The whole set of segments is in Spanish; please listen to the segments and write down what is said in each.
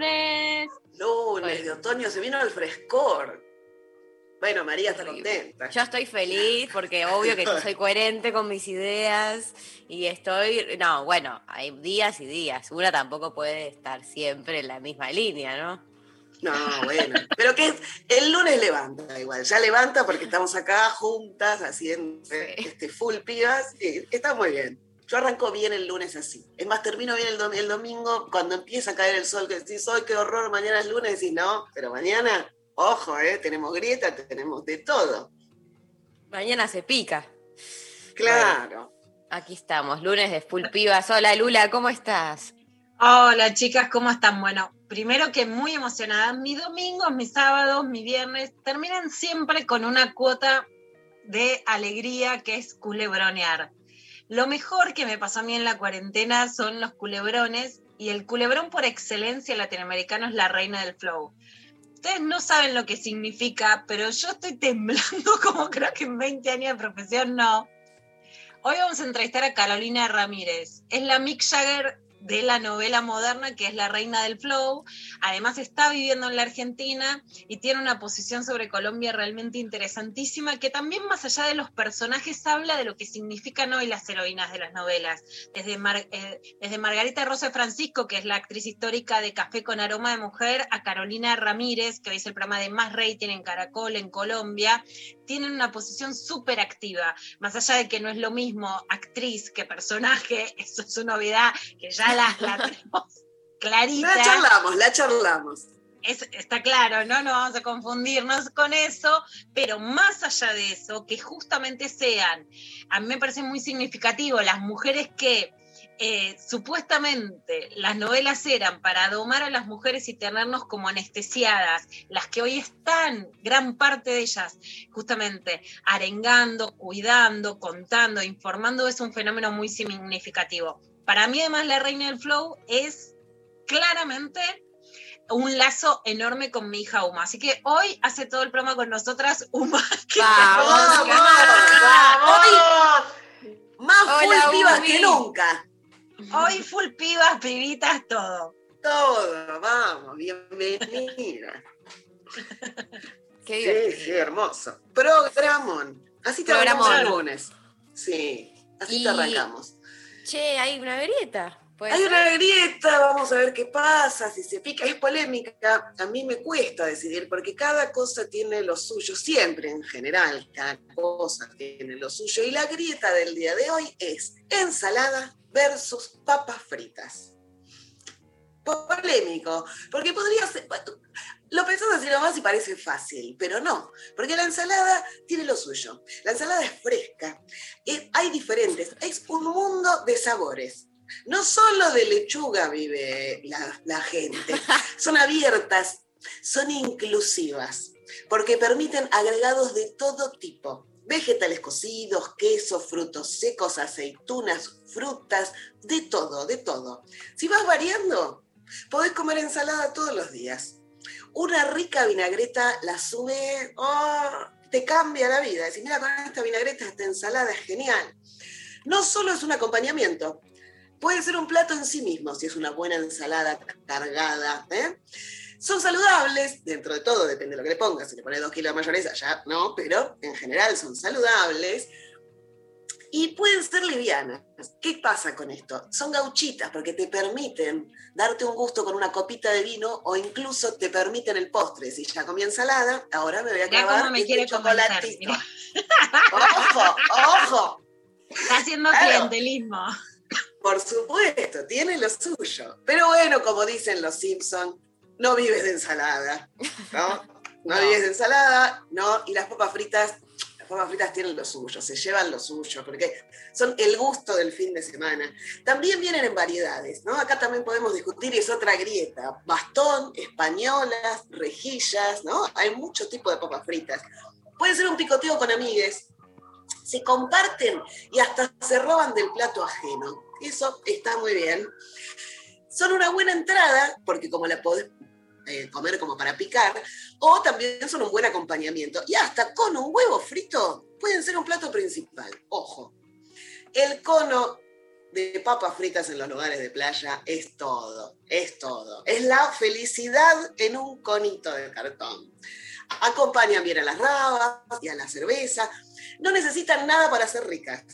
Lunes, lunes. Lunes de otoño, se vino el frescor. Bueno, María está contenta. Yo estoy feliz porque obvio que yo soy coherente con mis ideas y estoy, no, bueno, hay días y días. Una tampoco puede estar siempre en la misma línea, ¿no? No, bueno. Pero que el lunes levanta igual. Ya levanta porque estamos acá juntas haciendo Sí. este full pibas. y está muy bien. Yo arranco bien el lunes así. Es más, termino bien el, dom- el domingo cuando empieza a caer el sol, que decís, hoy qué horror, mañana es lunes, decís, no, pero mañana, ojo, ¿eh? tenemos grieta, tenemos de todo. Mañana se pica. Claro. Aquí estamos, lunes de full pibas. Hola Lula, ¿cómo estás? Hola chicas, ¿cómo están? Bueno, primero que muy emocionada. Mis domingos, mis sábados, mis viernes terminan siempre con una cuota de alegría que es culebronear. Lo mejor que me pasó a mí en la cuarentena son los culebrones y el culebrón por excelencia latinoamericano es la reina del flow. Ustedes no saben lo que significa, pero yo estoy temblando como creo que en 20 años de profesión no. Hoy vamos a entrevistar a Carolina Ramírez. Es la Mick Jagger de la novela moderna, que es la reina del flow. Además está viviendo en la Argentina y tiene una posición sobre Colombia realmente interesantísima, que también más allá de los personajes habla de lo que significan hoy las heroínas de las novelas. Desde, eh, desde Margarita Rosa Francisco, que es la actriz histórica de Café con Aroma de Mujer, a Carolina Ramírez, que es el programa de más rating en Caracol, en Colombia, tienen una posición súper activa. Más allá de que no es lo mismo actriz que personaje, eso es una novedad que ya la, la tenemos clarita. La charlamos, la charlamos. Es- está claro, no nos vamos a confundirnos con eso, pero más allá de eso, que justamente sean, a mí me parece muy significativo, las mujeres que eh, supuestamente las novelas eran para domar a las mujeres y tenernos como anestesiadas, las que hoy están, gran parte de ellas, justamente arengando, cuidando, contando, informando, es un fenómeno muy significativo. Para mí además la reina del flow es claramente un lazo enorme con mi hija Uma. Así que hoy hace todo el programa con nosotras Uma. que Vamos, se- vamos, Hoy, más Hola, full pibas Umi. que nunca. Hoy full pibas, pibitas, todo. Todo, vamos, bienvenida. Qué Sí, divertido. sí, hermoso. Programón. Así te Programón. arrancamos el lunes. Sí, así Y- te arrancamos. Che, hay una grieta. ¿puede Hay ser? una grieta, vamos a ver qué pasa, si se pica. Es polémica, a mí me cuesta decidir, porque cada cosa tiene lo suyo, siempre en general, cada cosa tiene lo suyo. Y la grieta del día de hoy es ensalada versus papas fritas. Polémico, porque podría ser... Lo pensás así nomás y parece fácil, pero no, porque la ensalada tiene lo suyo. La ensalada es fresca, hay diferentes, es un mundo de sabores. No solo de lechuga vive la, la gente, son abiertas, son inclusivas, porque permiten agregados de todo tipo. Vegetales cocidos, quesos, frutos secos, aceitunas, frutas, de todo, de todo. Si vas variando, podés comer ensalada todos los días. Una rica vinagreta la sube, oh, te cambia la vida. Decís, mira, con esta vinagreta, esta ensalada es genial. No solo es un acompañamiento, puede ser un plato en sí mismo, si es una buena ensalada cargada. ¿eh? Son saludables, dentro de todo, depende de lo que le pongas. Si le pones dos kilos de mayonesa, ya no, pero en general son saludables. Y pueden ser livianas. ¿Qué pasa con esto? Son gauchitas porque te permiten darte un gusto con una copita de vino o incluso te permiten el postre. Si ya comí ensalada, ahora me voy a acabar me este chocolatito. ¡Ojo! ¡Ojo! Está haciendo Claro. clientelismo. Por supuesto, tiene lo suyo. Pero bueno, como dicen los Simpson, no vives de ensalada, ¿no? No, No. vives de ensalada, ¿no? Y las papas fritas, papas fritas tienen lo suyo, se llevan lo suyo, porque son el gusto del fin de semana. También vienen en variedades, ¿no? Acá también podemos discutir, y es otra grieta. Bastón, españolas, rejillas, ¿no? Hay muchos tipos de papas fritas. Puede ser un picoteo con amigues, se comparten y hasta se roban del plato ajeno. Eso está muy bien. Son una buena entrada, porque como la podés eh, comer como para picar, o también son un buen acompañamiento. Y hasta con un huevo frito pueden ser un plato principal. Ojo, el cono de papas fritas en los lugares de playa es todo, es todo. Es la felicidad en un conito de cartón. Acompañan bien a las rabas y a la cerveza. No necesitan nada para ser ricas.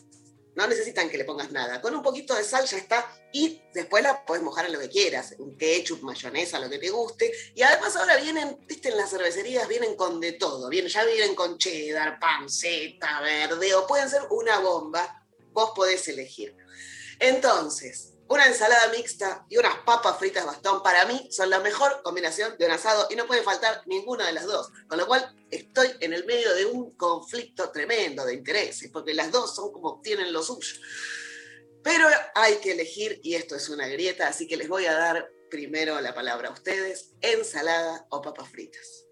No necesitan que le pongas nada. Con un poquito de sal ya está. Y después la puedes mojar en lo que quieras. Un ketchup, mayonesa, lo que te guste. Y además ahora vienen, viste, en las cervecerías vienen con de todo. Vienen, ya vienen con cheddar, panceta, verde. O pueden ser una bomba. Vos podés elegir. Entonces, una ensalada mixta y unas papas fritas bastón para mí son la mejor combinación de un asado y no puede faltar ninguna de las dos. Con lo cual estoy en el medio de un conflicto tremendo de intereses, porque las dos son como tienen lo suyo. Pero hay que elegir y esto es una grieta, así que les voy a dar primero la palabra a ustedes, ensalada o papas fritas.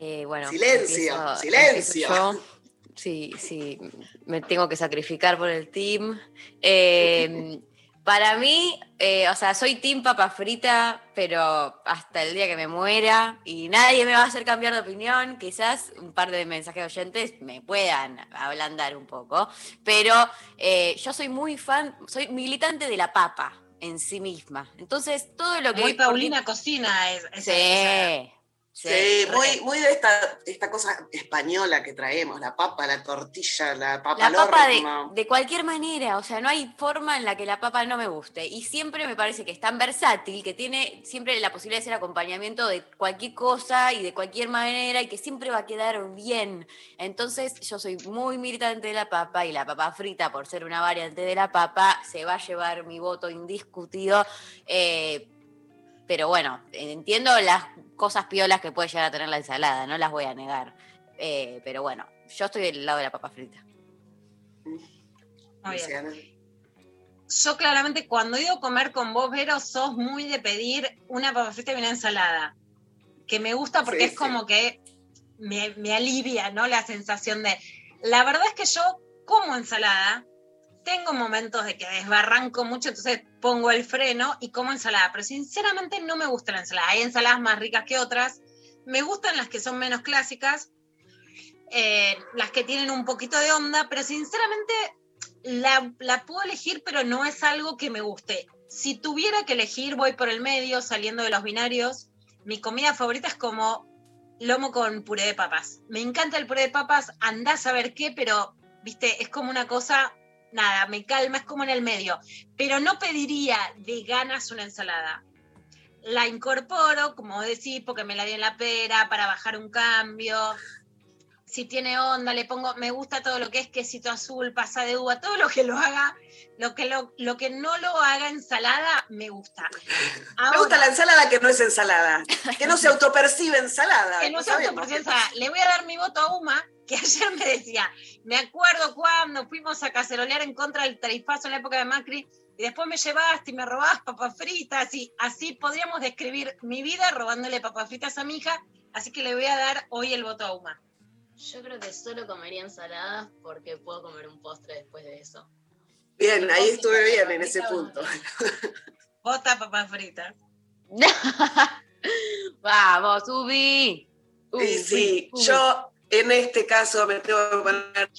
Eh, bueno, Silencio, empiezo- silencio. empiezo Sí, sí, me tengo que sacrificar por el team. Eh, para mí, eh, o sea, soy team papa frita, pero hasta el día que me muera y nadie me va a hacer cambiar de opinión. Quizás un par de mensajes oyentes me puedan ablandar un poco, pero eh, yo soy muy fan, soy militante de la papa en sí misma. Entonces, todo lo que... Muy Paulina Cocina es. es- es- Sí. Muy, muy de esta, esta cosa española que traemos, la papa, la tortilla, la papa La papa de, de cualquier manera, o sea, no hay forma en la que la papa no me guste. Y siempre me parece que es tan versátil, que tiene siempre la posibilidad de ser acompañamiento de cualquier cosa y de cualquier manera y que siempre va a quedar bien. Entonces yo soy muy militante de la papa y la papa frita, por ser una variante de la papa, se va a llevar mi voto indiscutido. Eh, pero bueno, entiendo las cosas piolas que puede llegar a tener la ensalada, no las voy a negar. Eh, pero bueno, yo estoy del lado de la papa frita. Muy bien. Yo claramente cuando he ido a comer con vos, Vero, sos muy de pedir una papa frita y una ensalada. Que me gusta porque Sí, es sí. como que me, me alivia, ¿no? La sensación de. La verdad es que yo como ensalada, tengo momentos de que desbarranco mucho, entonces pongo el freno y como ensalada. Pero sinceramente no me gusta la ensalada. Hay ensaladas más ricas que otras. Me gustan las que son menos clásicas, eh, las que tienen un poquito de onda, pero sinceramente la, la puedo elegir, pero no es algo que me guste. Si tuviera que elegir, voy por el medio, saliendo de los binarios. Mi comida favorita es como lomo con puré de papas. Me encanta el puré de papas, andás a ver qué, pero, viste, es como una cosa, nada, me calma, es como en el medio. Pero no pediría de ganas una ensalada. La incorporo, como decís, porque me la di en la pera, para bajar un cambio si tiene onda, le pongo, me gusta todo lo que es quesito azul, pasa de uva, todo lo que lo haga, lo que, lo, lo que no lo haga ensalada, me gusta. Me gusta la ensalada que no es ensalada, que no se autopercibe ensalada. que no sabemos. autopercibe ensalada. Le voy a dar mi voto a Uma, que ayer me decía, me acuerdo cuando fuimos a cacerolear en contra del tarifazo en la época de Macri, y después me llevaste y me robabas papas fritas, y así podríamos describir mi vida robándole papas fritas a mi hija, así que le voy a dar hoy el voto a Uma. Yo creo que solo comería ensaladas porque puedo comer un postre después de eso. Bien, ahí estuve bien en ese punto. Vota papas fritas. Vamos, Ubi. Y sí, yo en este caso me tengo que poner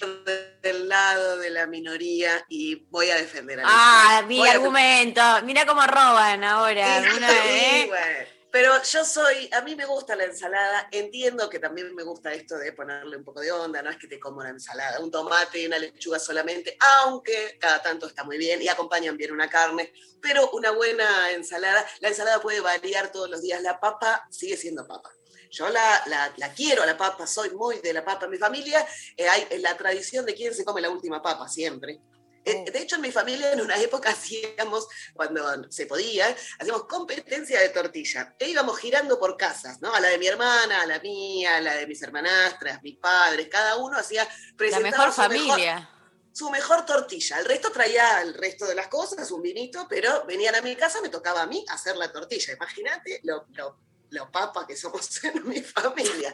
del lado de la minoría y voy a defender a la Ah, mi Voy a- argumento. Mira cómo roban ahora. Sí, Una, ¿eh? bueno. Pero yo soy, a mí me gusta la ensalada, entiendo que también me gusta esto de ponerle un poco de onda, no es que te como una ensalada, un tomate y una lechuga solamente, aunque cada tanto está muy bien y acompañan bien una carne, pero una buena ensalada, la ensalada puede variar todos los días, la papa sigue siendo papa. Yo la, la, la quiero, la papa, soy muy de la papa. En mi familia eh, hay la tradición de quién se come la última papa siempre. Eh, de hecho, en mi familia en una época hacíamos, cuando se podía, hacíamos competencia de tortilla. E íbamos girando por casas, ¿no? A la de mi hermana, a la mía, a la de mis hermanastras, mis padres, cada uno hacía La mejor familia. su mejor tortilla. El resto traía el resto de las cosas, un vinito, pero venían a mi casa, me tocaba a mí hacer la tortilla. Imagínate lo, lo, lo papa que somos en mi familia.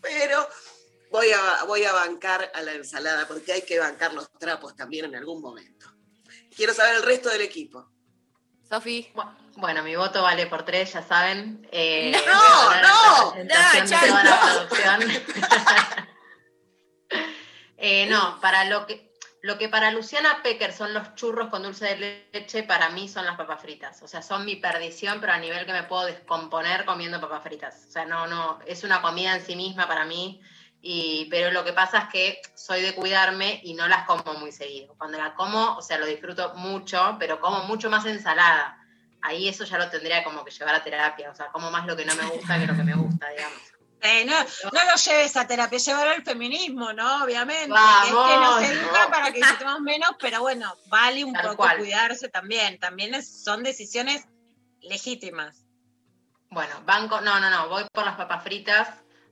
Pero voy a, voy a bancar a la ensalada, porque hay que bancar los trapos también en algún momento. Quiero saber el resto del equipo. Sofi. Bueno, mi voto vale por tres, ya saben. Eh, No, no, no, no. Eh, no, para lo que, lo que para Luciana Pecker son los churros con dulce de leche, para mí son las papas fritas. O sea, son mi perdición, pero a nivel que me puedo descomponer comiendo papas fritas. O sea, no, no, es una comida en sí misma para mí. Y, pero lo que pasa es que soy de cuidarme y no las como muy seguido. Cuando la como, o sea, lo disfruto mucho, pero como mucho más ensalada. Ahí eso ya lo tendría como que llevar a terapia. O sea, como más lo que no me gusta que lo que me gusta, digamos. Eh, no, no lo lleves a terapia, llévalo al feminismo, ¿no? Obviamente. Vamos, es que nos educa no. para que disfrutemos menos, pero bueno, vale un Tal poco cual. cuidarse también. También es- son decisiones legítimas. Bueno, banco, no, no, no, voy por las papas fritas,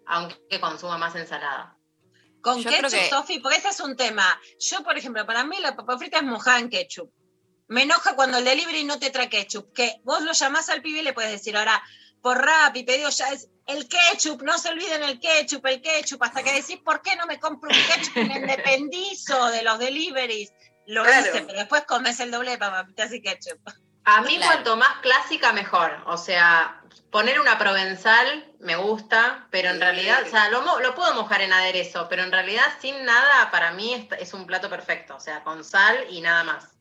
aunque consuma más ensalada. Con Yo ketchup, que- Sofi, porque ese es un tema. Yo, por ejemplo, para mí la papa frita es mojada en ketchup. Me enoja cuando el delivery no te trae ketchup, que vos lo llamás al pibe y le puedes decir ahora, por rap y pedido ya es el ketchup, no se olviden el ketchup, el ketchup, hasta que decís, ¿por qué no me compro un ketchup y me independizo de los deliveries? Lo Claro. hice, pero después comes el doble de papitas y ketchup. A mí Claro. cuanto más clásica mejor, o sea, poner una provenzal me gusta, pero en Sí. realidad, o sea, lo, mo- lo puedo mojar en aderezo, pero en realidad sin nada para mí es, es un plato perfecto, o sea, con sal y nada más.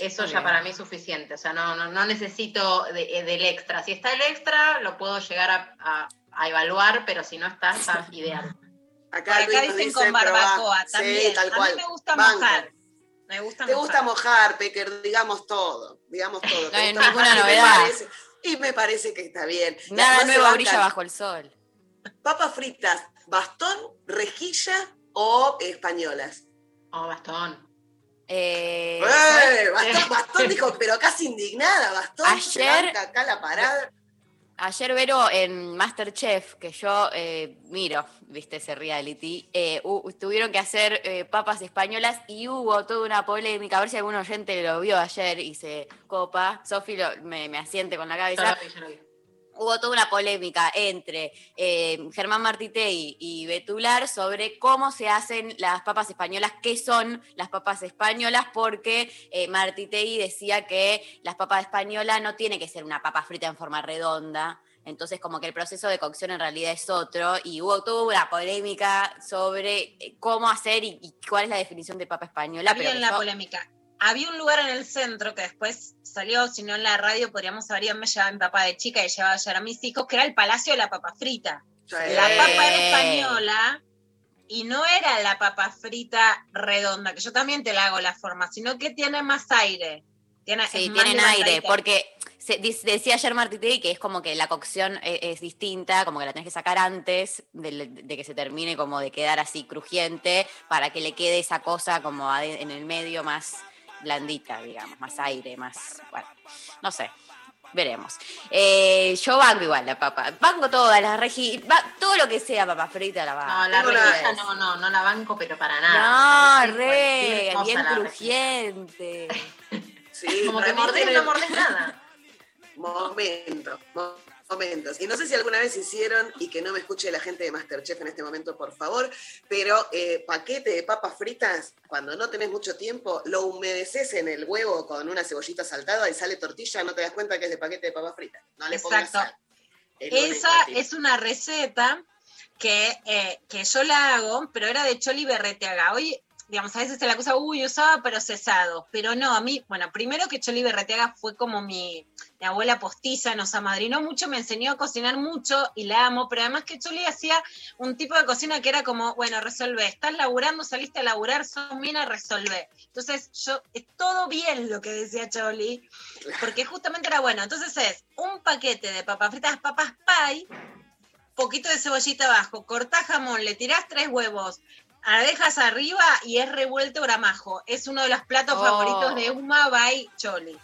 Eso ya para mí es suficiente, o sea, no, no, no necesito de- eh, del extra. Si está el extra, lo puedo llegar a, a- a evaluar, pero si no está, está ideal. Acá, dicen dice, con barbacoa también. Sí, tal A mí me gusta Banco. mojar. Me gusta Te mojar. gusta mojar, Pecker, digamos todo, digamos todo. No hay ninguna y me novedad. parece- Y me parece que está bien. Nada nuevo brilla bajo el sol. Papas fritas, bastón, rejilla o españolas. Oh, bastón. Eh, ¡Eh! Bastón, Bastón dijo, pero casi indignada, Bastón. Ayer- acá la parada. Ayer Vero en Masterchef, que yo eh, miro, viste ese reality, eh, tuvieron que hacer eh, papas españolas y hubo toda una polémica, a ver si algún oyente lo vio ayer y se copa, Sofi me, me asiente con la cabeza. Hubo toda una polémica entre eh, Germán Martitei y Betular sobre cómo se hacen las papas españolas, qué son las papas españolas, porque eh, Martitei decía que las papas españolas no tiene que ser una papa frita en forma redonda. Entonces, como que el proceso de cocción en realidad es otro, y hubo toda una polémica sobre eh, cómo hacer y, y cuál es la definición de papa española. Había pero la yo- polémica. Había un lugar en el centro que después salió, si no en la radio, podríamos haber ido, me llevaba mi papá de chica y llevaba ayer a mis hijos, que era el Palacio de la Papa Frita. La papa era española y no era la papa frita redonda, que yo también te la hago la forma, sino que tiene más aire. Tiene, Sí, tienen aire, porque se- decía ayer Martitei que es como que la cocción e- es, distinta, como que la tenés que sacar antes de, de que se termine como de quedar así crujiente, para que le quede esa cosa como en el medio más blandita, digamos, más aire, más, bueno, no sé. Veremos. Eh, yo banco igual la papa. Banco todas las regi... va- todo lo que sea papa frita la No, banco. la una rejilla vez. no, no, no la banco, pero para nada. No, re, bien la crujiente. Sí, Como que tiene- no mordés nada. Momentos, mo- momentos. Y no sé si alguna vez hicieron, y que no me escuche la gente de Masterchef en este momento, por favor, pero eh, paquete de papas fritas, cuando no tenés mucho tiempo, lo humedeces en el huevo con una cebollita saltada y sale tortilla, no te das cuenta que es de paquete de papas fritas. No le Exacto. sal. Esa es una receta que, eh, que yo la hago, pero era de Choli Berreteaga. Hoy digamos, a veces se la acusa, uy, usaba pero cesado. Pero no, a mí, bueno, primero que Choli Berreteaga fue como mi, mi abuela postiza, nos amadrinó mucho, me enseñó a cocinar mucho y la amo, pero además que Choli hacía un tipo de cocina que era como, bueno, resolvé, estás laburando, saliste a laburar, sos mina, resolvé. Entonces, yo, es todo bien lo que decía Choli, porque justamente era bueno. Entonces es un paquete de papas fritas, papas pie, poquito de cebollita abajo, cortás jamón, le tirás tres huevos, la dejas arriba y es revuelto gramajo. Es uno de los platos Oh. favoritos de Uma by Choli.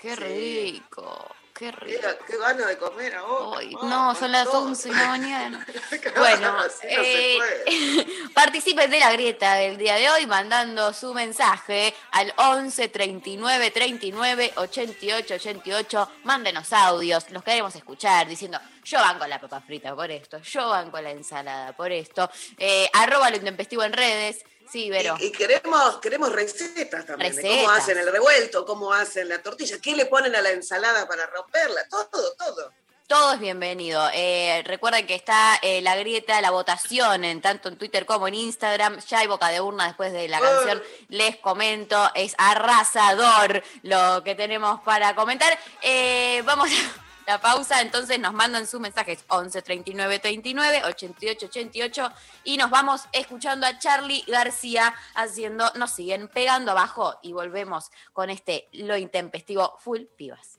Qué Sí. rico, qué rico. Mira, qué ganas de comer ahora. Ah, no, son las no. 11 de la mañana. Qué Bueno, no eh, puede. participen de la grieta del día de hoy mandando su mensaje al 11 39 39 88 88. Mándenos audios, los queremos escuchar diciendo yo banco la papa frita por esto, yo banco la ensalada por esto. Eh, arroba lo intempestivo en redes. Sí, Vero. Y, y queremos, queremos recetas también, de cómo hacen el revuelto, cómo hacen la tortilla, qué le ponen a la ensalada para romperla, todo, todo. Todo es bienvenido. Eh, recuerden que está eh, la grieta, la votación, en tanto en Twitter como en Instagram. Ya hay boca de urna después de la canción. Les comento, es arrasador lo que tenemos para comentar. Eh, vamos a la pausa, entonces nos mandan sus mensajes 11 39 39 88 88 y nos vamos escuchando a Charlie García haciendo, nos siguen pegando abajo y volvemos con este lo intempestivo full pibas.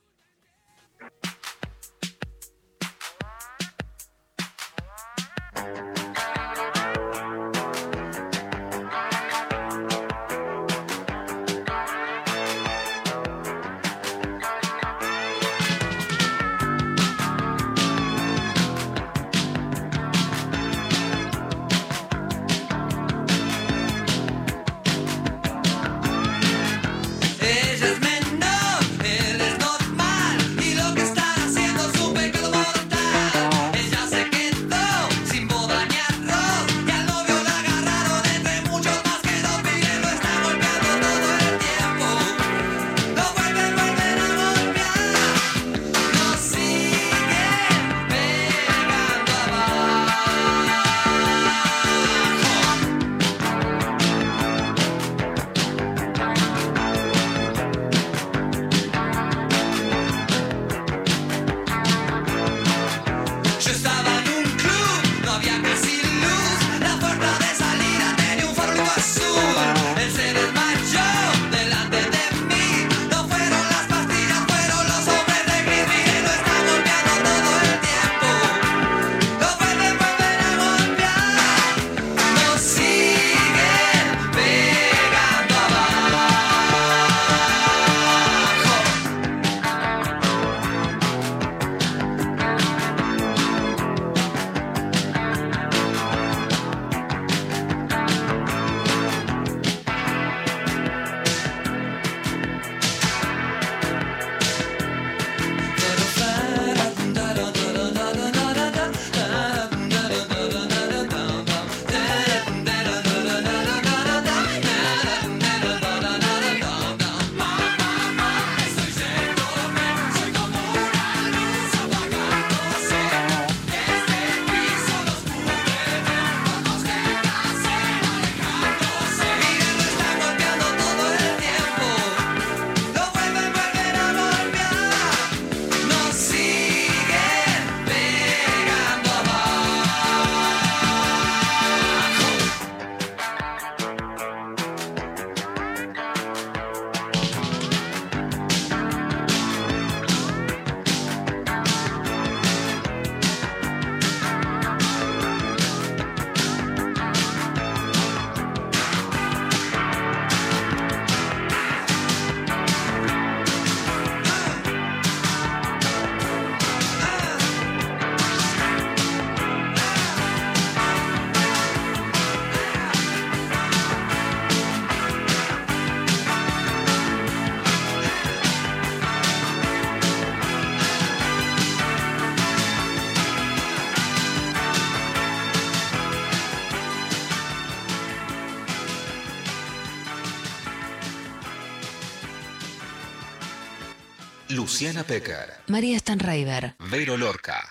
María Stanraiver. Vero Lorca.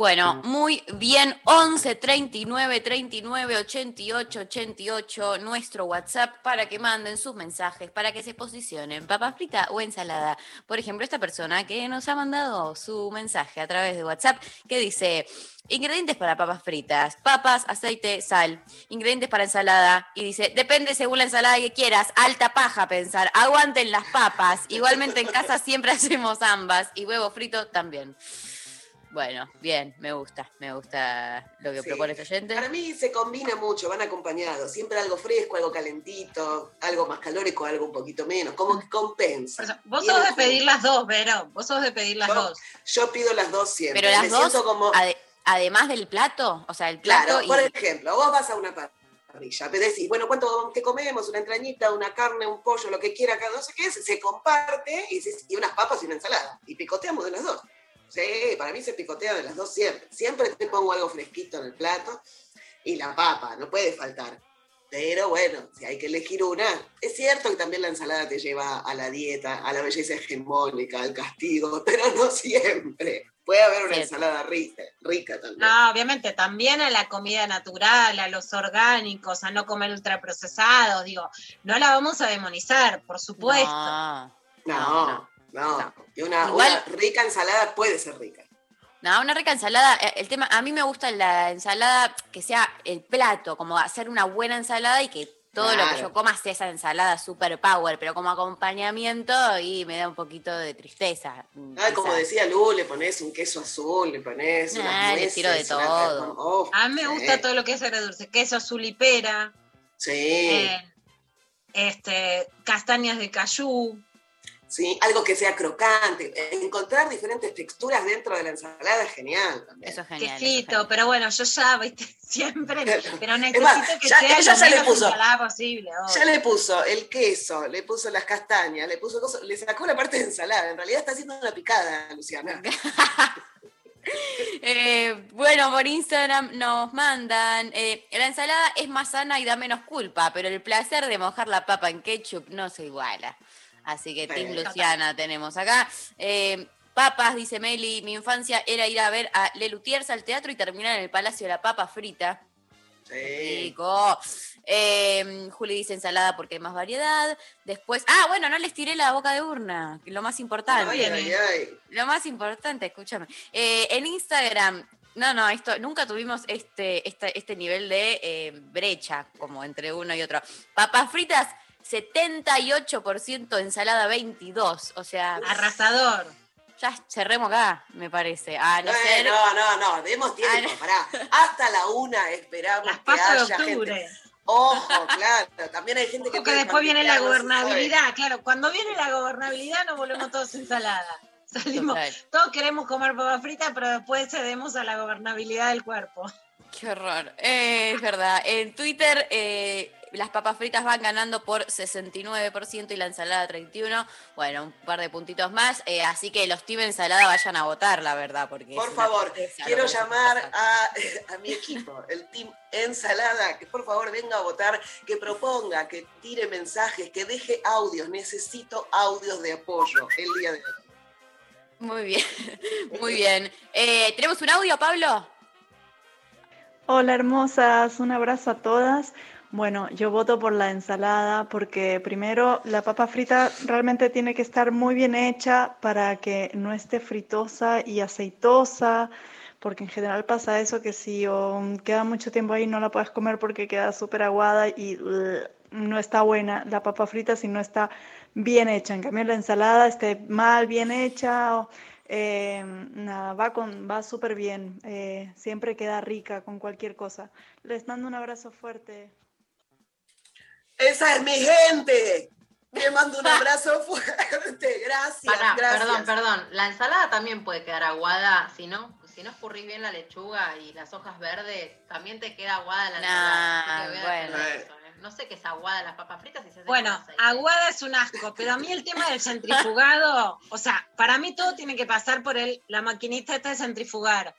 Bueno, muy bien. 11 39 39 88 88, nuestro WhatsApp para que manden sus mensajes, para que se posicionen, papa frita o ensalada. Por ejemplo, esta persona que nos ha mandado su mensaje a través de WhatsApp que dice: Ingredientes para papas fritas: papas, aceite, sal. Ingredientes para ensalada. Y dice: Depende según la ensalada que quieras. Alta paja pensar. Aguanten las papas. Igualmente en casa siempre hacemos ambas. Y huevo frito también. Bueno, bien, me gusta, me gusta lo que Sí. propone este oyente. Para mí se combina mucho, van acompañados. Siempre algo fresco, algo calentito, algo más calórico, algo un poquito menos. Como que compensa. eso, vos sos de pedir las dos, Vero. Vos sos de pedir las Yo- dos. Yo pido las dos siempre. Pero las Me dos, como. además del plato, o sea, el plato Claro, y por ejemplo, vos vas a una parrilla, me decís, bueno, ¿cuánto que comemos? Una entrañita, una carne, un pollo, lo que quiera, cada no sé qué es, se comparte y, se- y unas papas y una ensalada. Y picoteamos de las dos. Sí, para mí se picotea de las dos siempre. Siempre te pongo algo fresquito en el plato y la papa, no puede faltar. Pero bueno, si hay que elegir una, es cierto que también la ensalada te lleva a la dieta, a la belleza hegemónica, al castigo, pero no siempre. Puede haber una ensalada rica, rica también. No, obviamente, también a la comida natural, a los orgánicos, a no comer ultraprocesados, digo, no la vamos a demonizar, por supuesto. No, No, no, no. no. Y una, Igual- una rica ensalada puede ser rica. no, una rica ensalada. eh, El tema, a mí me gusta la ensalada que sea el plato, como hacer una buena ensalada y que todo lo que yo coma sea esa ensalada super power, pero como acompañamiento y me da un poquito de tristeza. mm, Ay, como decía Lu, le pones un queso azul, le pones Nah, unas le nueces. tiro de una- todo. Oh, A mí me sí, gusta todo lo que es agridulce, queso azul y pera, Sí, eh, este, castañas de cayú. Sí, algo que sea crocante. Encontrar diferentes texturas dentro de la ensalada es genial también. Eso es genial. eso es quesito, pero bueno, yo ya, viste, siempre, pero Es necesito más, que ya- sea ella lo ya le puso- ensalada posible. Ya le puso el queso, le puso las castañas, le puso cosas, le sacó la parte de ensalada. En realidad está haciendo una picada, Luciana. Eh, bueno, por Instagram nos mandan, eh, la ensalada es más sana y da menos culpa, pero el placer de mojar la papa en ketchup no se iguala. Así que Team. Luciana tenemos acá. Eh, papas, dice Meli, mi infancia era ir a ver a Lelutiers al teatro y terminar en el Palacio de la Papa Frita. Sí. Eh, Juli dice ensalada porque hay más variedad. Después, ah, bueno, no les tiré la boca de urna, lo más importante. Ay, ay, ay. Lo más importante, escúchame. Eh, en Instagram, no, no, esto, nunca tuvimos este, este, este nivel de eh, brecha como entre uno y otro. Papas fritas, 78%, ensalada 22. O sea, Arrasador. ya cerremos acá, me parece. A no Eh, ser. no, no, no, demos tiempo, Ah, no. pará. Hasta la una esperamos Las que de haya octubre. gente. Ojo, claro, también hay gente que Porque después viene la no gobernabilidad, claro, cuando viene la gobernabilidad nos volvemos todos ensalada. Salimos, Total. todos queremos comer papas fritas, pero después cedemos a la gobernabilidad del cuerpo. Qué horror. Eh, es verdad. En Twitter eh, las papas fritas van ganando por 69% y la ensalada 31%. Bueno, un par de puntitos más. eh, así que los team ensalada vayan a votar, la verdad. Porque Por favor, quiero llamar a, a mi equipo, el Team Ensalada, que por favor venga a votar, que proponga, que tire mensajes, que deje audios. Necesito audios de apoyo el día de hoy. Muy bien, muy bien. Eh, ¿Tenemos un audio, Pablo? Hola hermosas, un abrazo a todas. Bueno, yo voto por la ensalada porque primero la papa frita realmente tiene que estar muy bien hecha para que no esté fritosa y aceitosa, porque en general pasa eso que si o queda mucho tiempo ahí no la puedes comer porque queda súper aguada y uh, no está buena la papa frita si no está bien hecha. En cambio la ensalada esté mal bien hecha eh, va con, va súper bien. eh, siempre queda rica con cualquier cosa. Les mando un abrazo fuerte. Esa es mi gente. Te mando un abrazo fuerte. Gracias, Pará, gracias. perdón, perdón. La ensalada también puede quedar aguada. Si no, si no escurrís bien la lechuga y las hojas verdes, también te queda aguada la Nah, ensalada. Bueno. eso, ¿eh? No sé qué es aguada las papas fritas y se Bueno, aguada es un asco, pero a mí el tema del centrifugado, o sea, para mí todo tiene que pasar por el, la maquinita esta de centrifugar.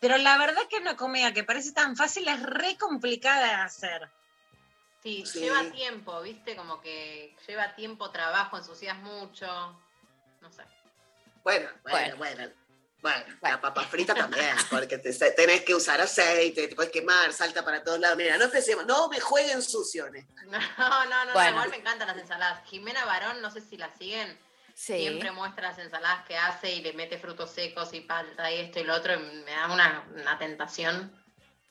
Pero la verdad que una comida que parece tan fácil es re complicada de hacer. Sí, Sí. lleva tiempo, ¿viste? Como que lleva tiempo, trabajo, ensucias mucho. No sé. Bueno, bueno, Bueno. bueno. Bueno, Bueno. la papa frita también, porque te- tenés que usar aceite, te puedes quemar, salta para todos lados. Mira, no empecemos, no me jueguen sucio en esto. No, no, no, no, Bueno. igual me encantan las ensaladas. Jimena Barón, no sé si la siguen, Sí. siempre muestra las ensaladas que hace y le mete frutos secos y palta y esto y lo otro, y me da una, una tentación.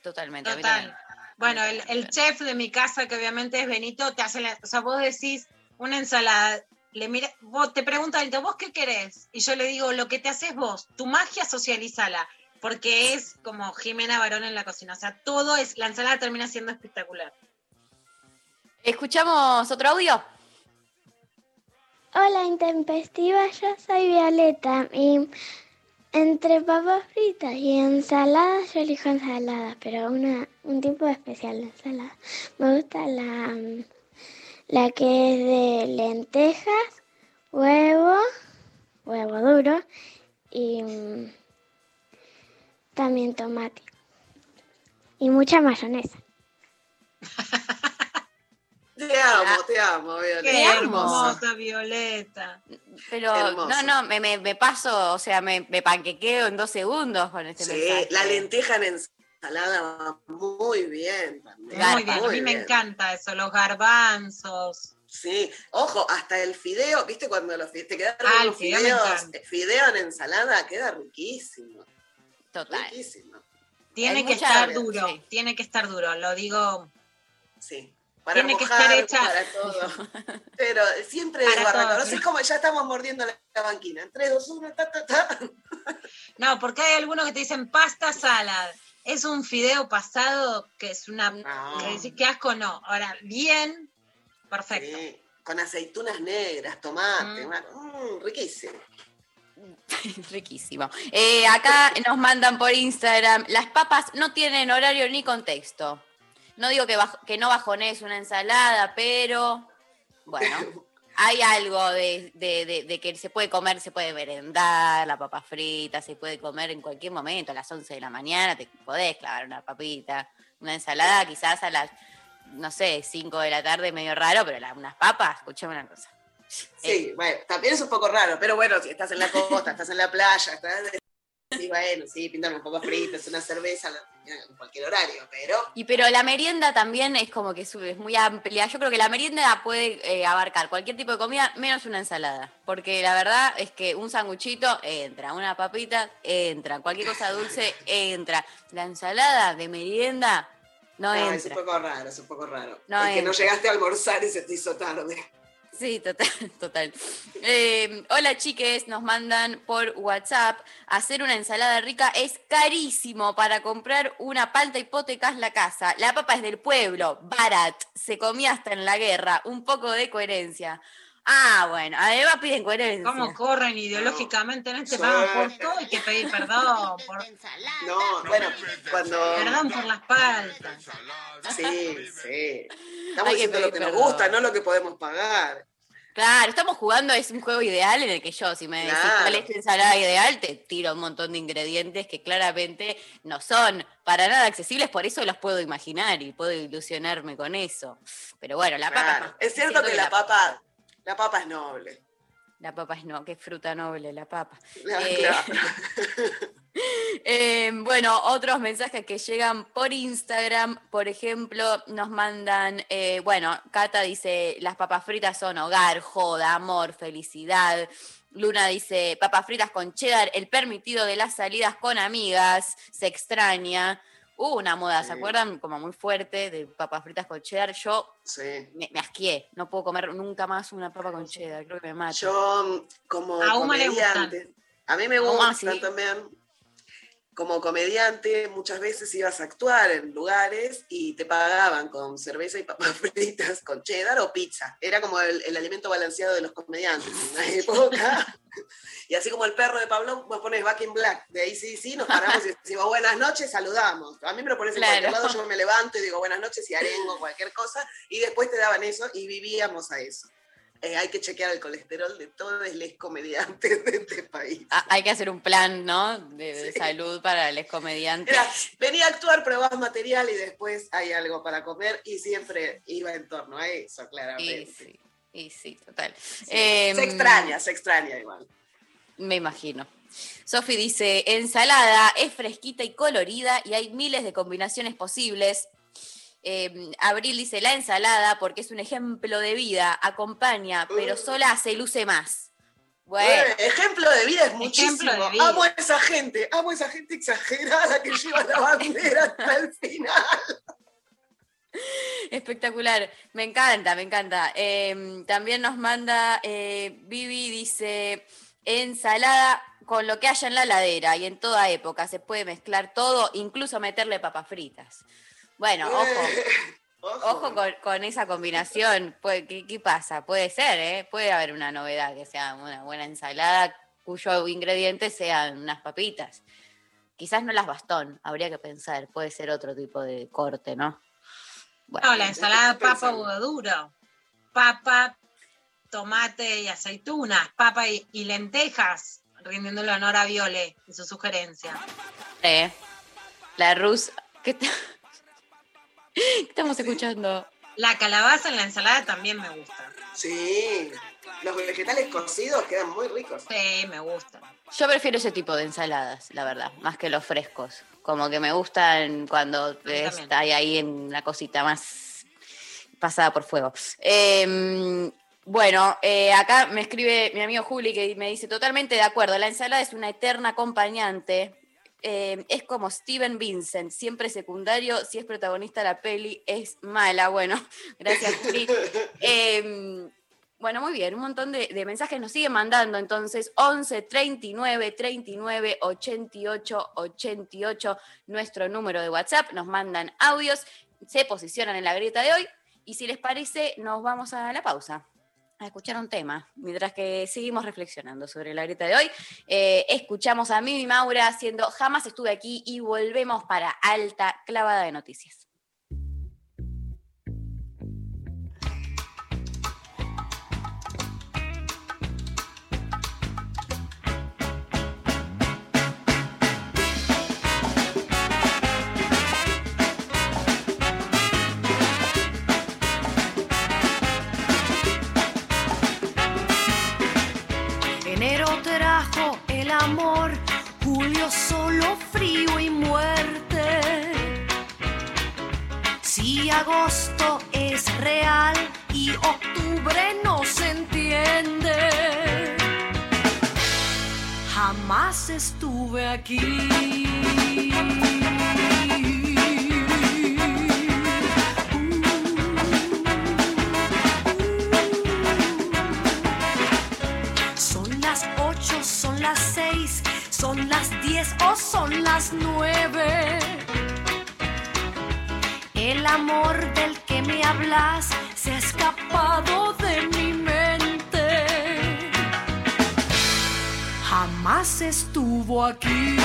Totalmente. a mí. Bueno, el, el chef de mi casa, que obviamente es Benito, te hace la, o sea, vos decís una ensalada, le mira, vos te pregunta Benito, ¿vos qué querés? Y yo le digo, lo que te haces vos, tu magia socialízala, porque es como Jimena Barón en la cocina, o sea, todo es, la ensalada termina siendo espectacular. ¿Escuchamos otro audio? Hola Intempestiva, yo soy Violeta y entre papas fritas y ensaladas yo elijo ensalada, pero una, un tipo especial de ensalada. Me gusta la, la que es de lentejas, huevo, huevo duro y mm, también tomate y mucha mayonesa. Te amo, te amo, Violeta. Qué hermosa Violeta. Pero no, no, me, me, me paso, o sea, me, me panquequeo en dos segundos con este Sí, mensaje. la lenteja en ensalada va muy bien también. Muy bien, a mí me encanta eso, los garbanzos. Sí, ojo, hasta el fideo, ¿viste cuando los fideos te quedaron Ah, me fideos? fideo en ensalada queda riquísimo. Total. Riquísimo. Tiene Hay que estar duro, sí. tiene que estar duro, lo digo Sí. Para Tiene que estar hecha- para todo. Pero siempre Para desbarranca. todo, No sé cómo ya estamos mordiendo la, la banquina. En 3, 2, 1, ta, ta, ta. No, porque hay algunos que te dicen pasta salad. Es un fideo pasado que es una. No. Que decís que asco, no. Ahora, bien, perfecto. Sí, Con aceitunas negras, tomate, Mm. una- mm, riquísimo. Riquísimo. Eh, acá nos mandan por Instagram, las papas no tienen horario ni contexto. No digo que, baj- que no bajones una ensalada, pero bueno, hay algo de, de- de- de que se puede comer, se puede merendar, la papa frita, se puede comer en cualquier momento, a las 11 de la mañana te podés clavar una papita, una ensalada quizás a las, no sé, 5 de la tarde, medio raro, pero la- unas papas, escuchame una cosa. Sí, bueno, también es un poco raro, pero bueno, si estás en la costa, estás en la playa, estás... Sí, bueno, sí, pintan unas papas fritas, una cerveza, en cualquier horario, pero... Y pero la merienda también es como que es, muy amplia. Yo creo que la merienda puede eh, abarcar cualquier tipo de comida menos una ensalada. Porque la verdad es que un sanguchito entra, una papita entra, cualquier cosa dulce entra. La ensalada de merienda no, No, es un entra. poco raro, es un poco raro. No es que no entra. llegaste a almorzar y se te hizo tarde. Sí, total. total. Eh, hola chiques, nos mandan por WhatsApp. Hacer una ensalada rica es carísimo para comprar una palta hipotecas la casa. La papa es del pueblo, barat. Se comía hasta en la guerra. Un poco de coherencia. Ah, bueno, además piden coherencia. ¿Cómo corren ideológicamente en este programa? Por todo hay que pedir perdón. Por, No, bueno, cuando... perdón por las paltas. Sí, sí. Estamos que diciendo lo que nos gusta, no lo que podemos pagar. Claro, estamos jugando, es un juego ideal en el que yo, si me decís Claro. cuál es tu ensalada ideal, te tiro un montón de ingredientes que claramente no son para nada accesibles, por eso los puedo imaginar y puedo ilusionarme con eso. Pero bueno, la papa Claro. Es cierto que la papa, la papa es noble. La papa es no, qué fruta noble, la papa. Eh, claro. Eh, bueno, otros mensajes que llegan por Instagram, por ejemplo, nos mandan, eh, bueno, Cata dice, las papas fritas son hogar, joda, amor, felicidad. Luna dice, papas fritas con cheddar, el permitido de las salidas con amigas, se extraña. Hubo una moda, ¿se acuerdan? Como muy fuerte de papas fritas con cheddar. Yo Sí. me, me asqué, no puedo comer nunca más una papa con cheddar, creo que me mato. Yo, mm, como A comediante, a mí me gustan sí. también. Como comediante, muchas veces ibas a actuar en lugares y te pagaban con cerveza y papas fritas, con cheddar o pizza. Era como el, el alimento balanceado de los comediantes en una época. Y así como el perro de Pablo, vos pones Back in Black de ACDC, nos paramos y decimos buenas noches, saludamos. A mí me lo pones en Claro. cualquier lado, yo me levanto y digo buenas noches y arengo cualquier cosa, y después te daban eso y vivíamos a eso. Eh, hay que chequear el colesterol de todos los comediantes de este país. Ah, hay que hacer un plan, ¿no? De, de Sí. salud para los comediantes. Era, venía a actuar, probás material y después hay algo para comer y siempre iba en torno a eso, Y claramente. sí, y sí, total. Sí. Em, se extraña, se extraña igual. Me imagino. Sofi dice, ensalada es fresquita y colorida y hay miles de combinaciones posibles. Eh, Abril dice, la ensalada porque es un ejemplo de vida, acompaña, pero sola se luce más. Bueno, Eh, ejemplo de vida es muchísimo. Ejemplo de vida. Amo a esa gente, amo a esa gente exagerada que lleva la bandera hasta el final. espectacular. Me encanta, me encanta. Eh, también nos manda eh, Vivi, dice, ensalada con lo que haya en la ladera y en toda época se puede mezclar todo, incluso meterle papas fritas. Bueno, ojo. Eh, Ojo con, con esa combinación. ¿qué, qué pasa? Puede ser, ¿eh? Puede haber una novedad que sea una buena ensalada cuyo ingrediente sean unas papitas. Quizás no las bastón, habría que pensar. Puede ser otro tipo de corte, ¿no? Bueno, No, la ensalada papa huevo duro. Papa, tomate y aceitunas, papa y, y lentejas, rindiéndole honor a Viole y su sugerencia. eh, la Rus. ¿Qué, ¿Qué estamos escuchando? La calabaza en la ensalada también me gusta. Sí, los vegetales cocidos quedan muy ricos. Sí, me gusta. Yo prefiero ese tipo de ensaladas, la verdad, más que los frescos. Como que me gustan cuando está ahí, en una cosita más pasada por fuego. Eh, bueno, eh, acá me escribe mi amigo Juli que me dice totalmente de acuerdo, la ensalada es una eterna acompañante. Eh, es como Steven Vincent, siempre secundario, si es protagonista de la peli es mala. Bueno, gracias Juli. Eh, bueno, muy bien, un montón de, de mensajes nos siguen mandando, entonces 11 39 39 88 88, nuestro número de WhatsApp, nos mandan audios, se posicionan en la grieta de hoy y si les parece nos vamos a la pausa a escuchar un tema, mientras que seguimos reflexionando sobre la grieta de hoy. Eh, escuchamos a Mimi Maura haciendo Jamás estuve aquí y volvemos para alta clavada de noticias. Agosto es real y octubre no se entiende, jamás estuve aquí. Son las ocho, son las seis, son las diez o son las nueve. El amor del que me hablas se ha escapado de mi mente. Jamás estuvo aquí.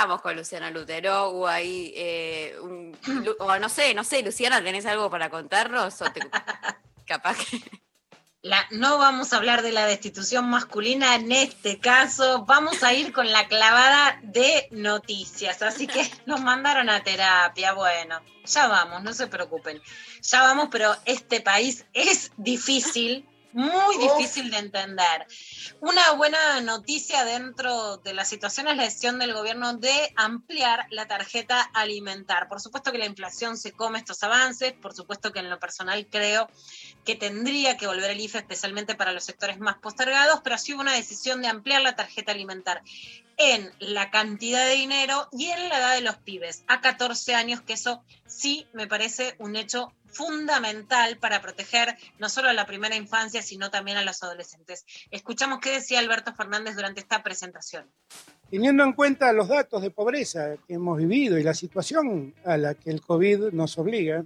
Estábamos con Luciana Lutero, o ahí, eh, un- o no sé, no sé, Luciana, ¿tenés algo para contarnos? O te- capaz que... La- no vamos a hablar de la destitución masculina en este caso, vamos a ir con la clavada de noticias, así que nos mandaron a terapia, bueno, ya vamos, no se preocupen, ya vamos, pero este país es difícil, muy difícil de entender. Una buena noticia dentro de la situación es la decisión del gobierno de ampliar la tarjeta alimentar. Por supuesto que la inflación se come estos avances, por supuesto que en lo personal creo que tendría que volver el IFE especialmente para los sectores más postergados, pero sí hubo una decisión de ampliar la tarjeta alimentar en la cantidad de dinero y en la edad de los pibes, a 14 años, que eso sí me parece un hecho fundamental para proteger no solo a la primera infancia, sino también a los adolescentes. Escuchamos qué decía Alberto Fernández durante esta presentación. Teniendo en cuenta los datos de pobreza que hemos vivido y la situación a la que el COVID nos obliga,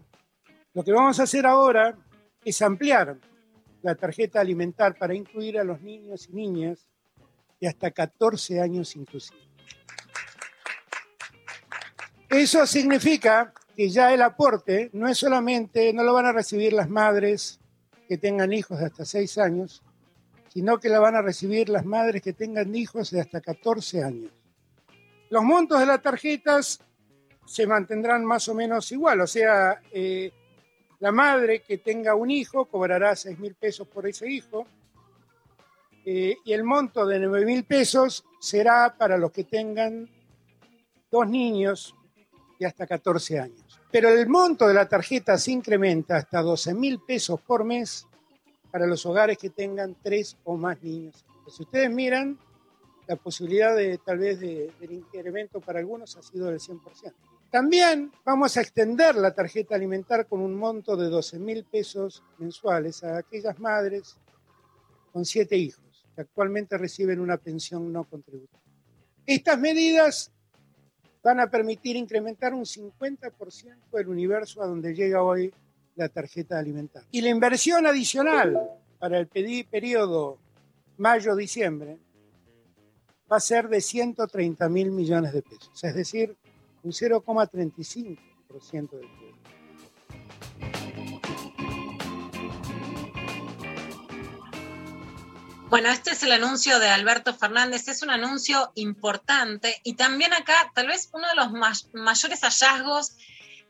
lo que vamos a hacer ahora es ampliar la tarjeta alimentar para incluir a los niños y niñas de hasta 14 años inclusive. Eso significa que ya el aporte no es solamente, no lo van a recibir las madres que tengan hijos de hasta 6 años, sino que la van a recibir las madres que tengan hijos de hasta 14 años. Los montos de las tarjetas se mantendrán más o menos igual, o sea, eh, la madre que tenga un hijo cobrará 6 mil pesos por ese hijo eh, y el monto de 9 mil pesos será para los que tengan dos niños de hasta 14 años. Pero el monto de la tarjeta se incrementa hasta 12 mil pesos por mes para los hogares que tengan tres o más niños. Si ustedes miran, la posibilidad de tal vez de, del incremento para algunos ha sido del 100%. También vamos a extender la tarjeta alimentar con un monto de 12 mil pesos mensuales a aquellas madres con siete hijos que actualmente reciben una pensión no contributiva. Estas medidas van a permitir incrementar un 50% el universo a donde llega hoy la tarjeta alimentar. Y la inversión adicional para el periodo mayo-diciembre va a ser de 130 mil millones de pesos, es decir, un 0,35% del PIB. Bueno, este es el anuncio de Alberto Fernández, es un anuncio importante y también acá tal vez uno de los mayores hallazgos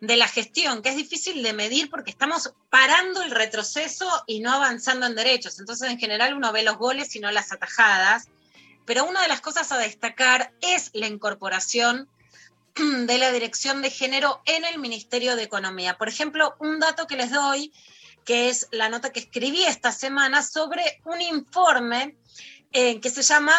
de la gestión, que es difícil de medir porque estamos parando el retroceso y no avanzando en derechos. Entonces, en general, uno ve los goles y no las atajadas. Pero una de las cosas a destacar es la incorporación de la dirección de género en el Ministerio de Economía. Por ejemplo, un dato que les doy, que es la nota que escribí esta semana sobre un informe eh, que se llama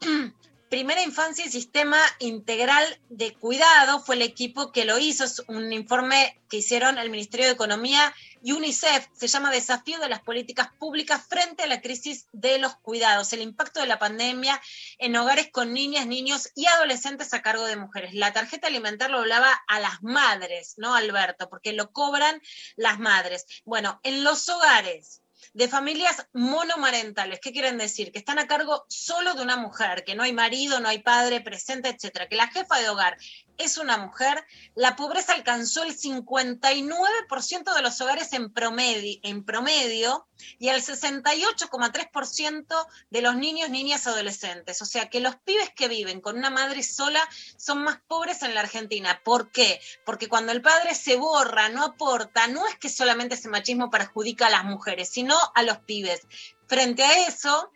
Primera Infancia y Sistema Integral de Cuidado. Fue el equipo que lo hizo, es un informe que hicieron el Ministerio de Economía y UNICEF. Se llama Desafío de las Políticas Públicas frente a la crisis de los cuidados, el impacto de la pandemia en hogares con niñas, niños y adolescentes a cargo de mujeres. La tarjeta alimentar lo hablaba a las madres, ¿no, Alberto? Porque lo cobran las madres. Bueno, en los hogares de familias monomarentales, ¿qué quieren decir? Que están a cargo solo de una mujer, que no hay marido, no hay padre presente, etcétera, que la jefa de hogar es una mujer, la pobreza alcanzó el 59% de los hogares en promedio, en promedio y el 68,3% de los niños, niñas, adolescentes. O sea que los pibes que viven con una madre sola son más pobres en la Argentina. ¿Por qué? Porque cuando el padre se borra, no aporta, no es que solamente ese machismo perjudica a las mujeres, sino a los pibes. Frente a eso,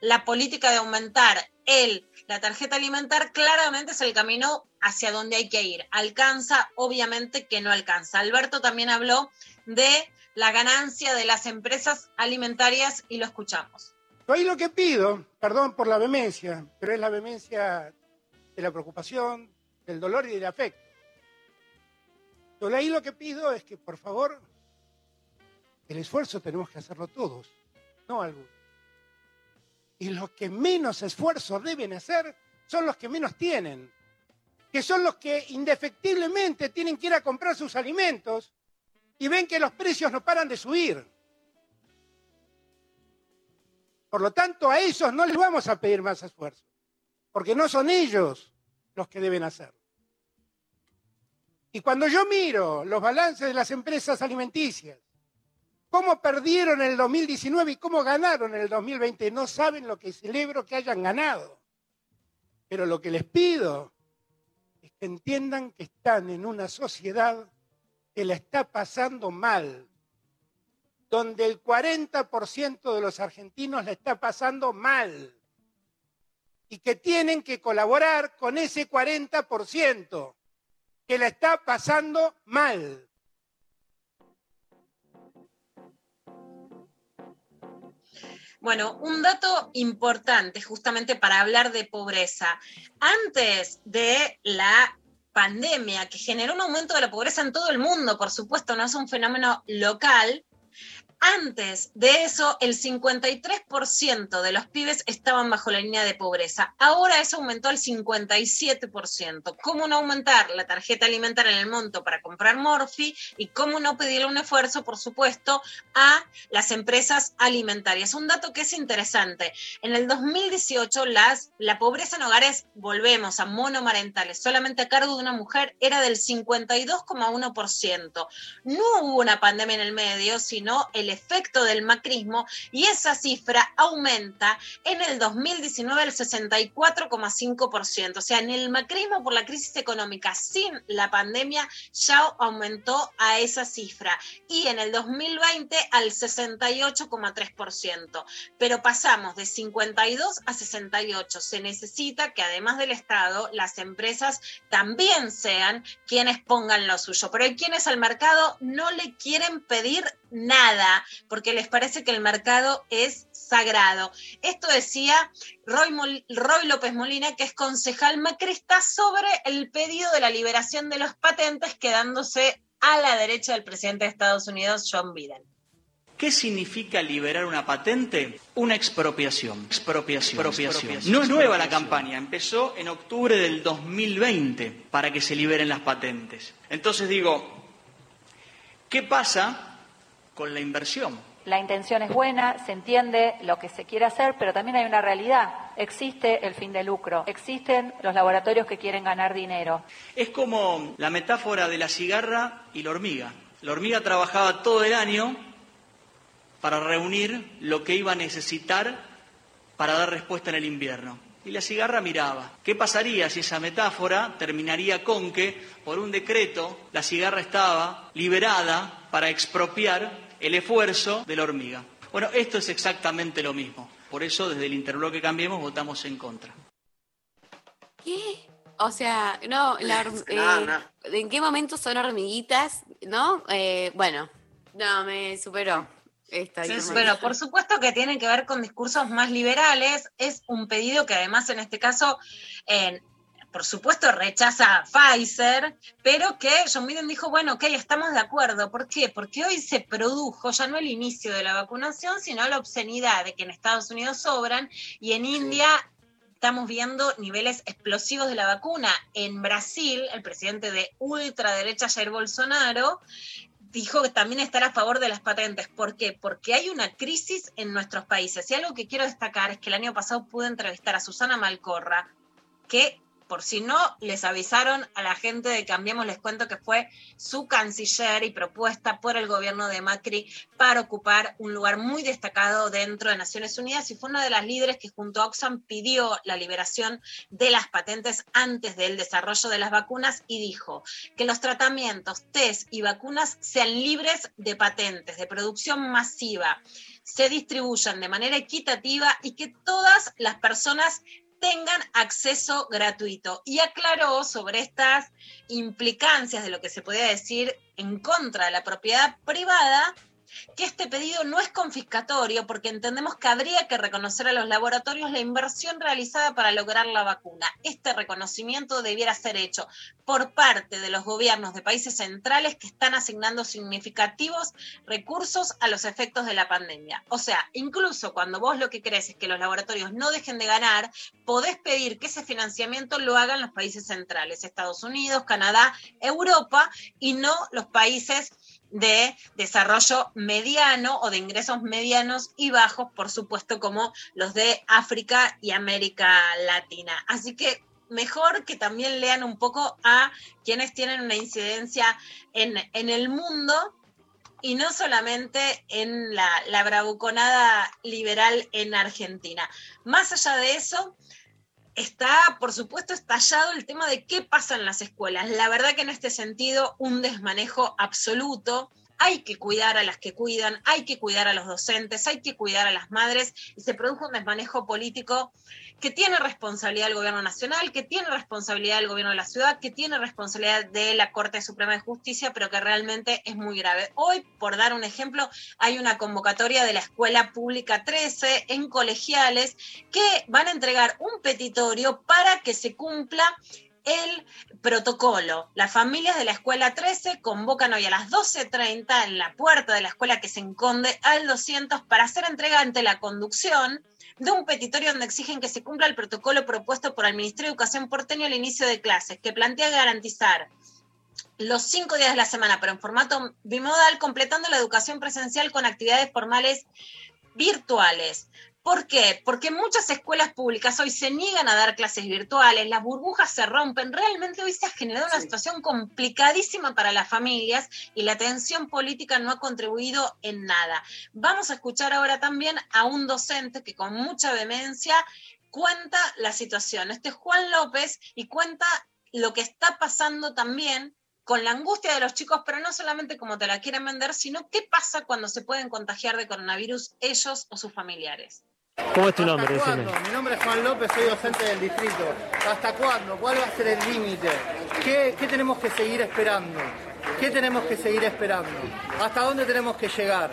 la política de aumentar el, la tarjeta alimentar claramente es el camino hacia donde hay que ir. Alcanza, obviamente que no alcanza. Alberto también habló de la ganancia de las empresas alimentarias y lo escuchamos. Ahí lo que pido, perdón por la vehemencia, pero es la vehemencia de la preocupación, del dolor y del afecto. Yo ahí lo que pido es que, por favor, el esfuerzo tenemos que hacerlo todos, no algunos. Y los que menos esfuerzo deben hacer son los que menos tienen, que son los que indefectiblemente tienen que ir a comprar sus alimentos y ven que los precios no paran de subir. Por lo tanto, a esos no les vamos a pedir más esfuerzo, porque no son ellos los que deben hacerlo. Y cuando yo miro los balances de las empresas alimenticias, cómo perdieron el 2019 y cómo ganaron el 2020, no saben lo que celebro que hayan ganado. Pero lo que les pido es que entiendan que están en una sociedad que la está pasando mal, donde el 40% de los argentinos la está pasando mal y que tienen que colaborar con ese 40% que la está pasando mal. Bueno, un dato importante justamente para hablar de pobreza. Antes de la pandemia que generó un aumento de la pobreza en todo el mundo, por supuesto, no es un fenómeno local, antes de eso, el 53% de los pibes estaban bajo la línea de pobreza. Ahora eso aumentó al 57%. ¿Cómo no aumentar la tarjeta alimentaria en el monto para comprar Morphy? Y cómo no pedirle un esfuerzo, por supuesto, a las empresas alimentarias. Un dato que es interesante. En el 2018, las, la pobreza en hogares, volvemos a monomarentales, solamente a cargo de una mujer, era del 52,1%. No hubo una pandemia en el medio, sino el efecto del macrismo y esa cifra aumenta en el 2019 al 64,5%. O sea, en el macrismo por la crisis económica sin la pandemia ya aumentó a esa cifra y en el 2020 al 68,3%. Pero pasamos de 52 a 68. Se necesita que además del Estado, las empresas también sean quienes pongan lo suyo. Pero hay quienes al mercado no le quieren pedir nada, porque les parece que el mercado es sagrado. Esto decía Roy, Mol- Roy López Molina, que es concejal macrista, sobre el pedido de la liberación de los patentes, quedándose a la derecha del presidente de Estados Unidos, John Biden. ¿Qué significa liberar una patente? Una expropiación. Expropiación. expropiación. No es nueva la campaña, empezó en octubre del 2020 para que se liberen las patentes. Entonces digo, ¿qué pasa con la inversión? La intención es buena, se entiende lo que se quiere hacer, pero también hay una realidad. Existe el fin de lucro, existen los laboratorios que quieren ganar dinero. Es como la metáfora de la cigarra y la hormiga. La hormiga trabajaba todo el año para reunir lo que iba a necesitar para dar respuesta en el invierno. Y la cigarra miraba. ¿Qué pasaría si esa metáfora terminaría con que, por un decreto, la cigarra estaba liberada para expropiar el esfuerzo de la hormiga? Bueno, esto es exactamente lo mismo. Por eso, desde el interbloque Cambiemos, votamos en contra. ¿Qué? O sea, no, la No, eh, no. ¿en qué momento son hormiguitas? ¿No? Eh, bueno, no, me superó esta Sí. Bueno, por supuesto que tiene que ver con discursos más liberales. Es un pedido que además en este caso, por supuesto, rechaza a Pfizer, pero que John Biden dijo, bueno, ok, estamos de acuerdo. ¿Por qué? Porque hoy se produjo ya no el inicio de la vacunación, sino la obscenidad de que en Estados Unidos sobran y en India estamos viendo niveles explosivos de la vacuna. En Brasil, el presidente de ultraderecha Jair Bolsonaro dijo que también estará a favor de las patentes. ¿Por qué? Porque hay una crisis en nuestros países. Y algo que quiero destacar es que el año pasado pude entrevistar a Susana Malcorra, que por si no les avisaron a la gente de Cambiemos, les cuento que fue su canciller y propuesta por el gobierno de Macri para ocupar un lugar muy destacado dentro de Naciones Unidas y fue una de las líderes que junto a Oxfam pidió la liberación de las patentes antes del desarrollo de las vacunas y dijo que los tratamientos, test y vacunas sean libres de patentes, de producción masiva, se distribuyan de manera equitativa y que todas las personas tengan acceso gratuito. Y aclaró sobre estas implicancias de lo que se podía decir en contra de la propiedad privada, que este pedido no es confiscatorio porque entendemos que habría que reconocer a los laboratorios la inversión realizada para lograr la vacuna. Este reconocimiento debiera ser hecho por parte de los gobiernos de países centrales que están asignando significativos recursos a los efectos de la pandemia. O sea, incluso cuando vos lo que querés es que los laboratorios no dejen de ganar, podés pedir que ese financiamiento lo hagan los países centrales, Estados Unidos, Canadá, Europa, y no los países de desarrollo mediano o de ingresos medianos y bajos, por supuesto, como los de África y América Latina. Así que mejor que también lean un poco a quienes tienen una incidencia en, en el mundo y no solamente en la, la bravuconada liberal en Argentina. Más allá de eso, está, por supuesto, estallado el tema de qué pasa en las escuelas. La verdad que en este sentido, un desmanejo absoluto. Hay que cuidar a las que cuidan, hay que cuidar a los docentes, hay que cuidar a las madres, y se produjo un desmanejo político que tiene responsabilidad el gobierno nacional, que tiene responsabilidad el gobierno de la ciudad, que tiene responsabilidad de la Corte Suprema de Justicia, pero que realmente es muy grave. Hoy, por dar un ejemplo, hay una convocatoria de la Escuela Pública 13 en colegiales que van a entregar un petitorio para que se cumpla el protocolo. Las familias de la escuela 13 convocan hoy a las 12.30 en la puerta de la escuela que se enconde al 200 para hacer entrega ante la conducción de un petitorio donde exigen que se cumpla el protocolo propuesto por el Ministerio de Educación porteño al inicio de clases, que plantea garantizar los cinco días de la semana, pero en formato bimodal, completando la educación presencial con actividades formales virtuales. ¿Por qué? Porque muchas escuelas públicas hoy se niegan a dar clases virtuales, las burbujas se rompen, realmente hoy se ha generado una situación complicadísima para las familias y la tensión política no ha contribuido en nada. Vamos a escuchar ahora también a un docente que con mucha vehemencia cuenta la situación. Este es Juan López y cuenta lo que está pasando también con la angustia de los chicos, pero no solamente como te la quieren vender, sino qué pasa cuando se pueden contagiar de coronavirus ellos o sus familiares. ¿Cómo es tu nombre? Mi nombre es Juan López, soy docente del distrito. ¿Hasta cuándo? ¿Cuál va a ser el límite? ¿Qué, qué tenemos que seguir esperando? ¿Qué tenemos que seguir esperando? ¿Hasta dónde tenemos que llegar?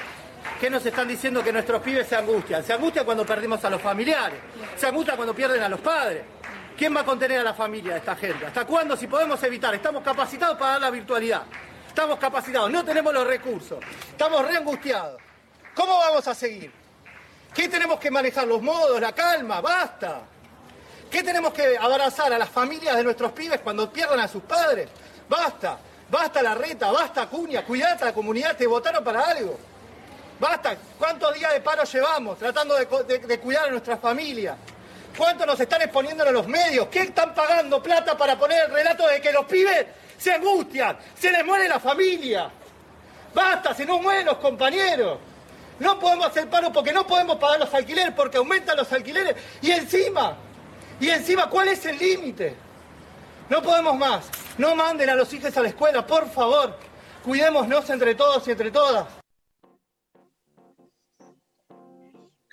¿Qué nos están diciendo que nuestros pibes se angustian? Se angustian cuando perdimos a los familiares, se angustian cuando pierden a los padres. ¿Quién va a contener a la familia de esta gente? ¿Hasta cuándo? Si podemos evitar, estamos capacitados para dar la virtualidad. Estamos capacitados, no tenemos los recursos. Estamos reangustiados. ¿Cómo vamos a seguir? ¿Qué tenemos que manejar? ¿Los modos, la calma? ¡Basta! ¿Qué tenemos que abrazar a las familias de nuestros pibes cuando pierdan a sus padres? ¡Basta! ¡Basta la reta! ¡Basta cuña! ¡Cuidate a la comunidad! ¿Te votaron para algo? ¡Basta! ¿Cuántos días de paro llevamos tratando de, cuidar a nuestras familias? ¿Cuánto nos están exponiendo en los medios? ¿Qué están pagando plata para poner el relato de que los pibes se angustian? ¡Se les muere la familia! ¡Basta! ¡Se nos mueren los compañeros! No podemos hacer paro porque no podemos pagar los alquileres, porque aumentan los alquileres. Y encima, y encima, ¿cuál es el límite? No podemos más. No manden a los hijos a la escuela, por favor. Cuidémonos entre todos y entre todas.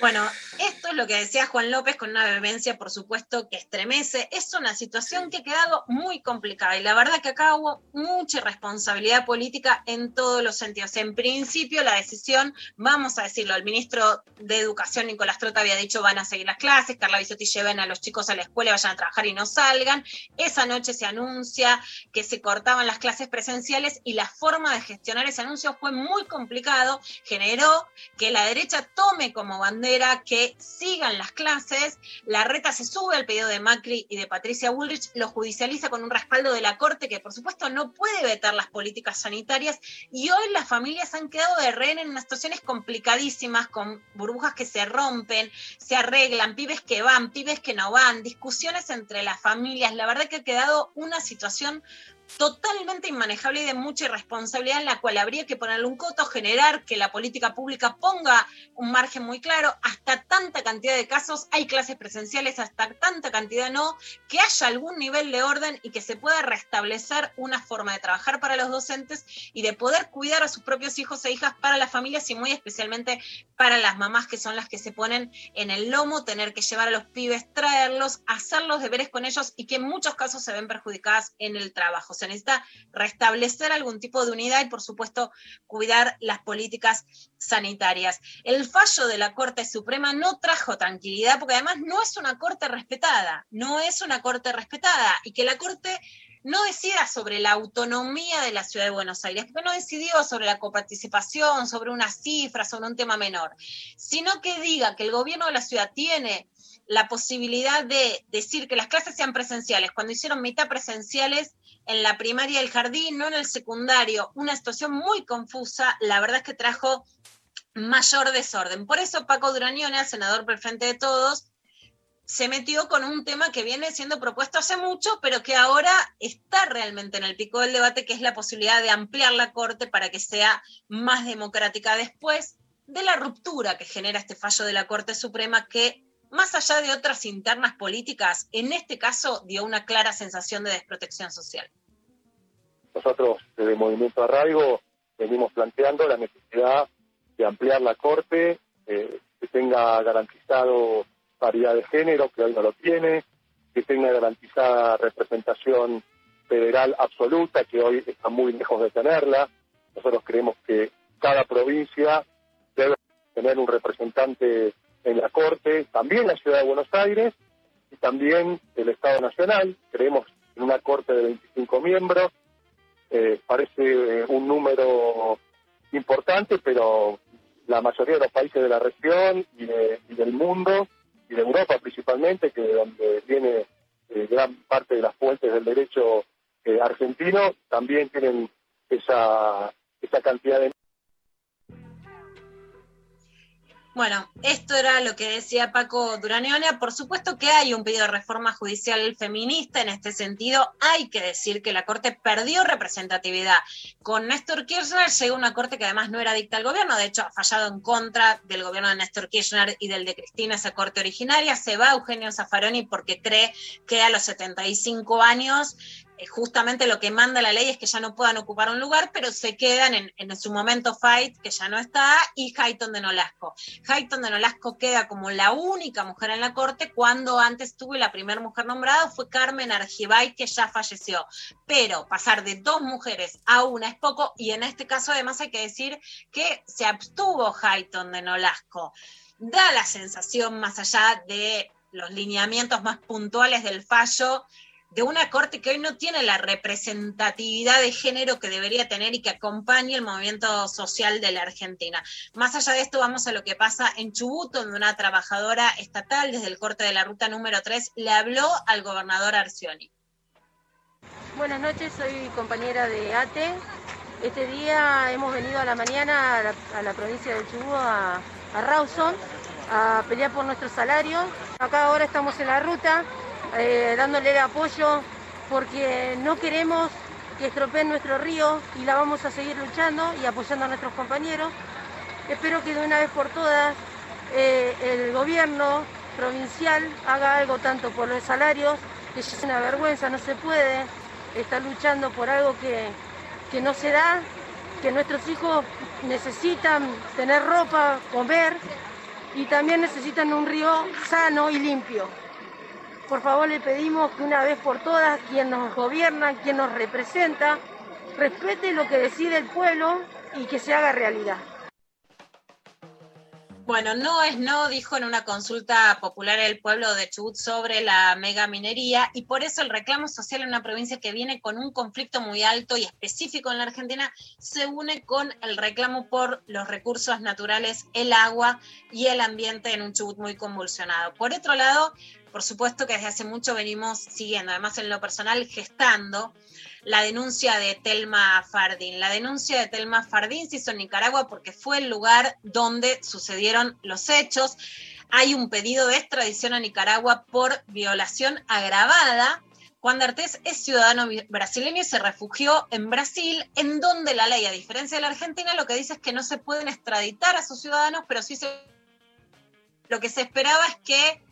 Bueno, esto es lo que decía Juan López con una vehemencia, por supuesto, que estremece. Es una situación que ha quedado muy complicada y la verdad que acá hubo mucha responsabilidad política en todos los sentidos. En principio, la decisión, vamos a decirlo, el ministro de Educación, Nicolás Trota, había dicho van a seguir las clases, Carla Bisotti lleven a los chicos a la escuela, vayan a trabajar y no salgan. Esa noche se anuncia que se cortaban las clases presenciales y la forma de gestionar ese anuncio fue muy complicado, generó que la derecha tome como bandera que sigan las clases, la reta se sube al pedido de Macri y de Patricia Bullrich, lo judicializa con un respaldo de la Corte que por supuesto no puede vetar las políticas sanitarias. Y hoy las familias han quedado de rehén en unas situaciones complicadísimas con burbujas que se rompen, se arreglan, pibes que van, pibes que no van, discusiones entre las familias, la verdad que ha quedado una situación totalmente inmanejable y de mucha irresponsabilidad en la cual habría que ponerle un coto, generar que la política pública ponga un margen muy claro, hasta tanta cantidad de casos hay clases presenciales, hasta tanta cantidad no, que haya algún nivel de orden y que se pueda restablecer una forma de trabajar para los docentes y de poder cuidar a sus propios hijos e hijas para las familias y muy especialmente para las mamás que son las que se ponen en el lomo, tener que llevar a los pibes, traerlos, hacer los deberes con ellos y que en muchos casos se ven perjudicadas en el trabajo. Se necesita restablecer algún tipo de unidad y, por supuesto, cuidar las políticas sanitarias. El fallo de la Corte Suprema no trajo tranquilidad porque además no es una Corte respetada, no es una Corte respetada y que la Corte no decida sobre la autonomía de la ciudad de Buenos Aires, porque no decidió sobre la coparticipación, sobre una cifra, sobre un tema menor, sino que diga que el gobierno de la ciudad tiene la posibilidad de decir que las clases sean presenciales, cuando hicieron mitad presenciales en la primaria del jardín, no en el secundario, una situación muy confusa, la verdad es que trajo mayor desorden. Por eso Paco Durañona, senador por el Frente de Todos, se metió con un tema que viene siendo propuesto hace mucho, pero que ahora está realmente en el pico del debate, que es la posibilidad de ampliar la Corte para que sea más democrática después de la ruptura que genera este fallo de la Corte Suprema que, más allá de otras internas políticas, en este caso dio una clara sensación de desprotección social. Nosotros desde Movimiento Arraigo venimos planteando la necesidad de ampliar la Corte, eh, que tenga garantizado paridad de género, que hoy no lo tiene, que tenga garantizada representación federal absoluta, que hoy está muy lejos de tenerla. Nosotros creemos que cada provincia debe tener un representante en la Corte, también la Ciudad de Buenos Aires y también el Estado Nacional. Creemos en una Corte de 25 miembros. Eh, parece eh, un número importante, pero la mayoría de los países de la región y, de- del mundo, y de Europa principalmente, que de donde viene eh, gran parte de las fuentes del derecho eh, argentino, también tienen esa, esa cantidad de Bueno, esto era lo que decía Paco Duraneona. Por supuesto que hay un pedido de reforma judicial feminista en este sentido. Hay que decir que la Corte perdió representatividad. Con Néstor Kirchner llegó una Corte que además no era dicta al gobierno, de hecho ha fallado en contra del gobierno de Néstor Kirchner y del de Cristina, esa Corte originaria. Se va Eugenio Zaffaroni porque cree que a los 75 años justamente lo que manda la ley es que ya no puedan ocupar un lugar, pero se quedan en, en su momento Fight, que ya no está, y Hayton de Nolasco. Hayton de Nolasco queda como la única mujer en la corte, cuando antes tuvo y la primera mujer nombrada fue Carmen Argibay, que ya falleció. Pero pasar de dos mujeres a una es poco, y en este caso además hay que decir que se abstuvo Hayton de Nolasco. Da la sensación, más allá de los lineamientos más puntuales del fallo, de una corte que hoy no tiene la representatividad de género que debería tener y que acompañe el movimiento social de la Argentina. Más allá de esto, vamos a lo que pasa en Chubut, donde una trabajadora estatal desde el corte de la ruta número 3 le habló al gobernador Arcioni. Buenas noches, soy compañera de ATE. Este día hemos venido a la mañana a la, provincia de Chubut, a, a a pelear por nuestros salarios. Acá ahora estamos en la ruta eh, dándole el apoyo porque no queremos que estropeen nuestro río y la vamos a seguir luchando y apoyando a nuestros compañeros. Espero que de una vez por todas eh, el gobierno provincial haga algo tanto por los salarios, que es una vergüenza, no se puede estar luchando por algo que, que no se da, que nuestros hijos necesitan tener ropa, comer y también necesitan un río sano y limpio. Por favor le pedimos que una vez por todas quien nos gobierna, quien nos representa, respete lo que decide el pueblo y que se haga realidad. Bueno, no es no, dijo en una consulta popular el pueblo de Chubut sobre la mega minería y por eso el reclamo social en una provincia que viene con un conflicto muy alto y específico en la Argentina se une con el reclamo por los recursos naturales, el agua y el ambiente en un Chubut muy convulsionado. Por otro lado, por supuesto que desde hace mucho venimos siguiendo, además en lo personal, gestando la denuncia de Telma Fardín. La denuncia de Telma Fardín se hizo en Nicaragua porque fue el lugar donde sucedieron los hechos. Hay un pedido de extradición a Nicaragua por violación agravada. Juan D'Artés es ciudadano brasileño y se refugió en Brasil, en donde la ley, a diferencia de la Argentina, lo que dice es que no se pueden extraditar a sus ciudadanos, pero sí se... Lo que se esperaba es que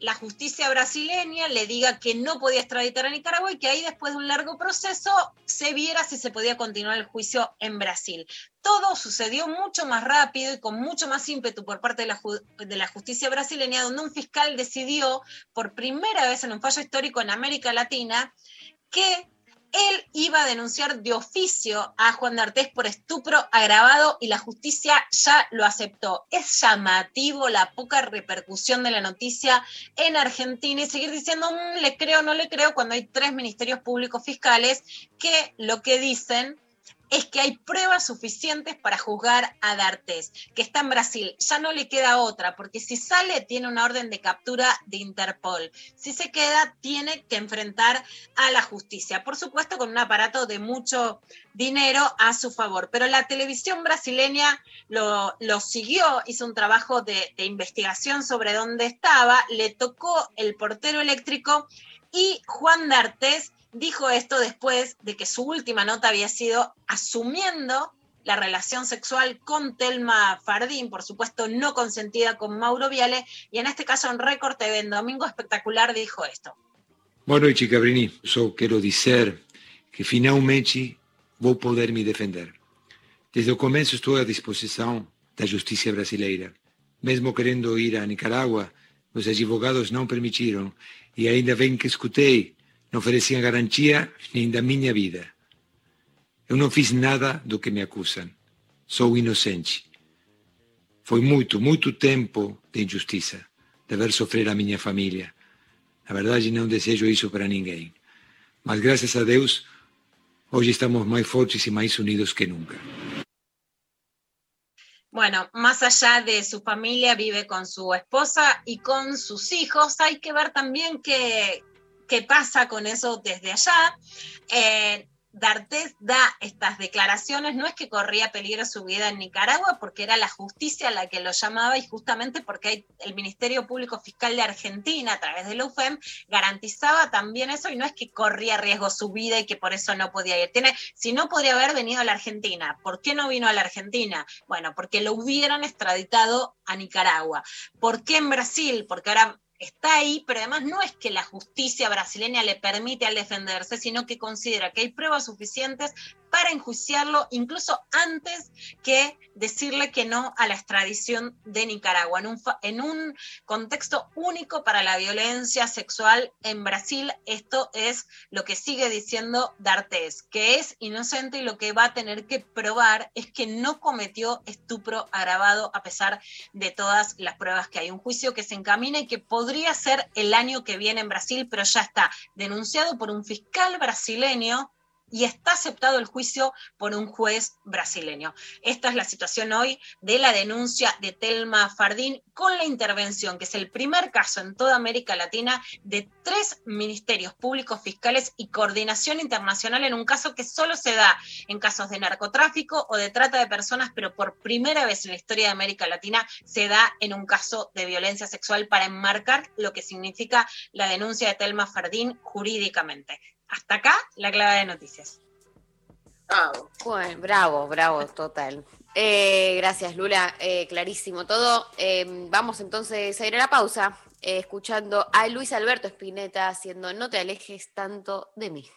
la justicia brasileña le diga que no podía extraditar a Nicaragua y que ahí después de un largo proceso se viera si se podía continuar el juicio en Brasil. Todo sucedió mucho más rápido y con mucho más ímpetu por parte de la, justicia brasileña, donde un fiscal decidió por primera vez en un fallo histórico en América Latina que él iba a denunciar de oficio a Juan D'Artés por estupro agravado y la justicia ya lo aceptó. Es llamativo la poca repercusión de la noticia en Argentina y seguir diciendo mmm, le creo no le creo cuando hay tres ministerios públicos fiscales que lo que dicen es que hay pruebas suficientes para juzgar a D'Artés, que está en Brasil. Ya no le queda otra, porque si sale tiene una orden de captura de Interpol. Si se queda, tiene que enfrentar a la justicia. Por supuesto, con un aparato de mucho dinero a su favor. Pero la televisión brasileña lo, siguió, hizo un trabajo de, de investigación sobre dónde estaba, le tocó el portero eléctrico y Juan D'Artés dijo esto después de que su última nota había sido asumiendo la relación sexual con Telma Fardín, por supuesto no consentida con Mauro Viale, y en este caso en Record TV en Domingo Espectacular dijo esto. Boa noite, Cabrini. Só quero dizer que finalmente vou poder me defender. Desde o começo estou à disposição da justiça brasileira. Mesmo querendo ir a Nicarágua, os advogados não permitiram e ainda bem que escutei, não ofereciam garantia nem da vida. Eu não fiz nada do que me acusam. Sou inocente. Foi muito, muito tempo de injustiça, de ver sofrer a minha família. Na verdade, não desejo isso para ninguém. Mas graças a Deus, hoje estamos mais fortes e mais unidos que nunca. Bueno, más allá de su familia, vive con su esposa y con sus hijos. Hay que ver también qué, qué pasa con eso desde allá. Eh, D'Artés da estas declaraciones, no es que corría peligro su vida en Nicaragua, porque era la justicia la que lo llamaba y justamente porque el Ministerio Público Fiscal de Argentina, a través de la UFEM, garantizaba también eso y no es que corría riesgo su vida y que por eso no podía ir. Si no podría haber venido a la Argentina, ¿por qué no vino a la Argentina? Bueno, porque lo hubieran extraditado a Nicaragua. ¿Por qué en Brasil? Porque ahora está ahí, pero además no es que la justicia brasileña le permite al defenderse, sino que considera que hay pruebas suficientes para enjuiciarlo incluso antes que decirle que no a la extradición de Nicaragua, en un, en un contexto único para la violencia sexual en Brasil. Esto es lo que sigue diciendo D'Artés, que es inocente y lo que va a tener que probar es que no cometió estupro agravado a pesar de todas las pruebas que hay. Un juicio que se encamina y que podría ser el año que viene en Brasil, pero ya está denunciado por un fiscal brasileño y está aceptado el juicio por un juez brasileño. Esta es la situación hoy de la denuncia de Telma Fardín con la intervención, que es el primer caso en toda América Latina de tres ministerios públicos fiscales y coordinación internacional en un caso que solo se da en casos de narcotráfico o de trata de personas, pero por primera vez en la historia de América Latina se da en un caso de violencia sexual para enmarcar lo que significa la denuncia de Telma Fardín jurídicamente. Hasta acá la clave de noticias. Bravo. Bueno, bravo, bravo, total. Eh, gracias, Lula. Eh, clarísimo todo. Eh, vamos entonces a ir a la pausa, eh, escuchando a Luis Alberto Spinetta haciendo No te alejes tanto de mí.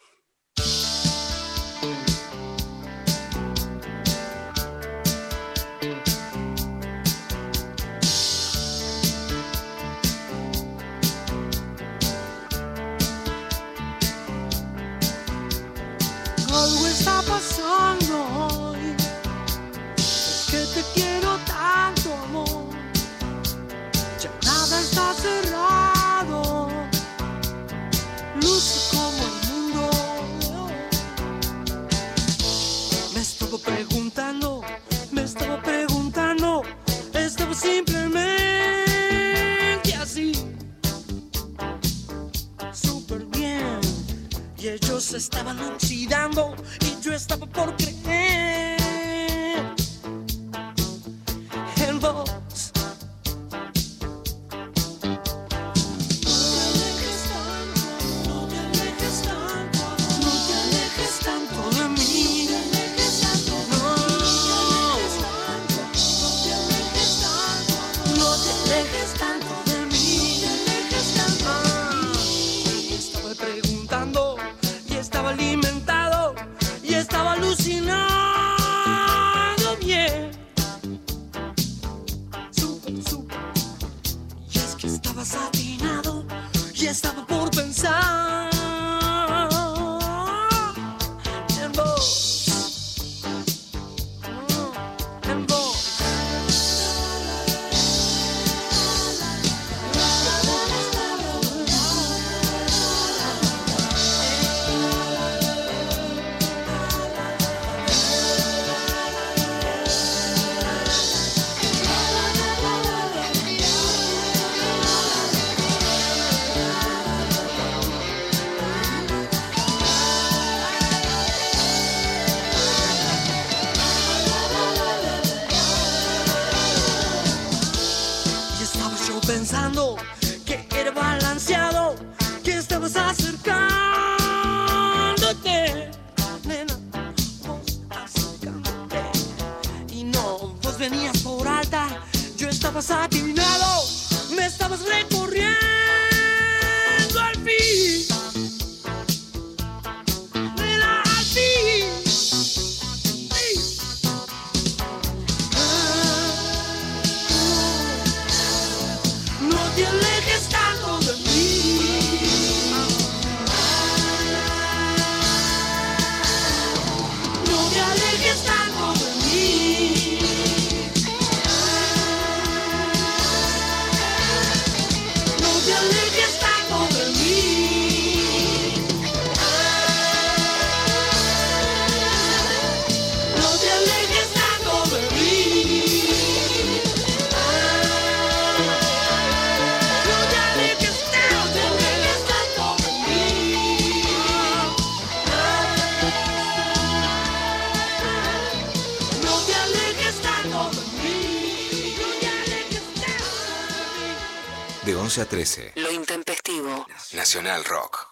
13. Lo intempestivo. Nacional Rock.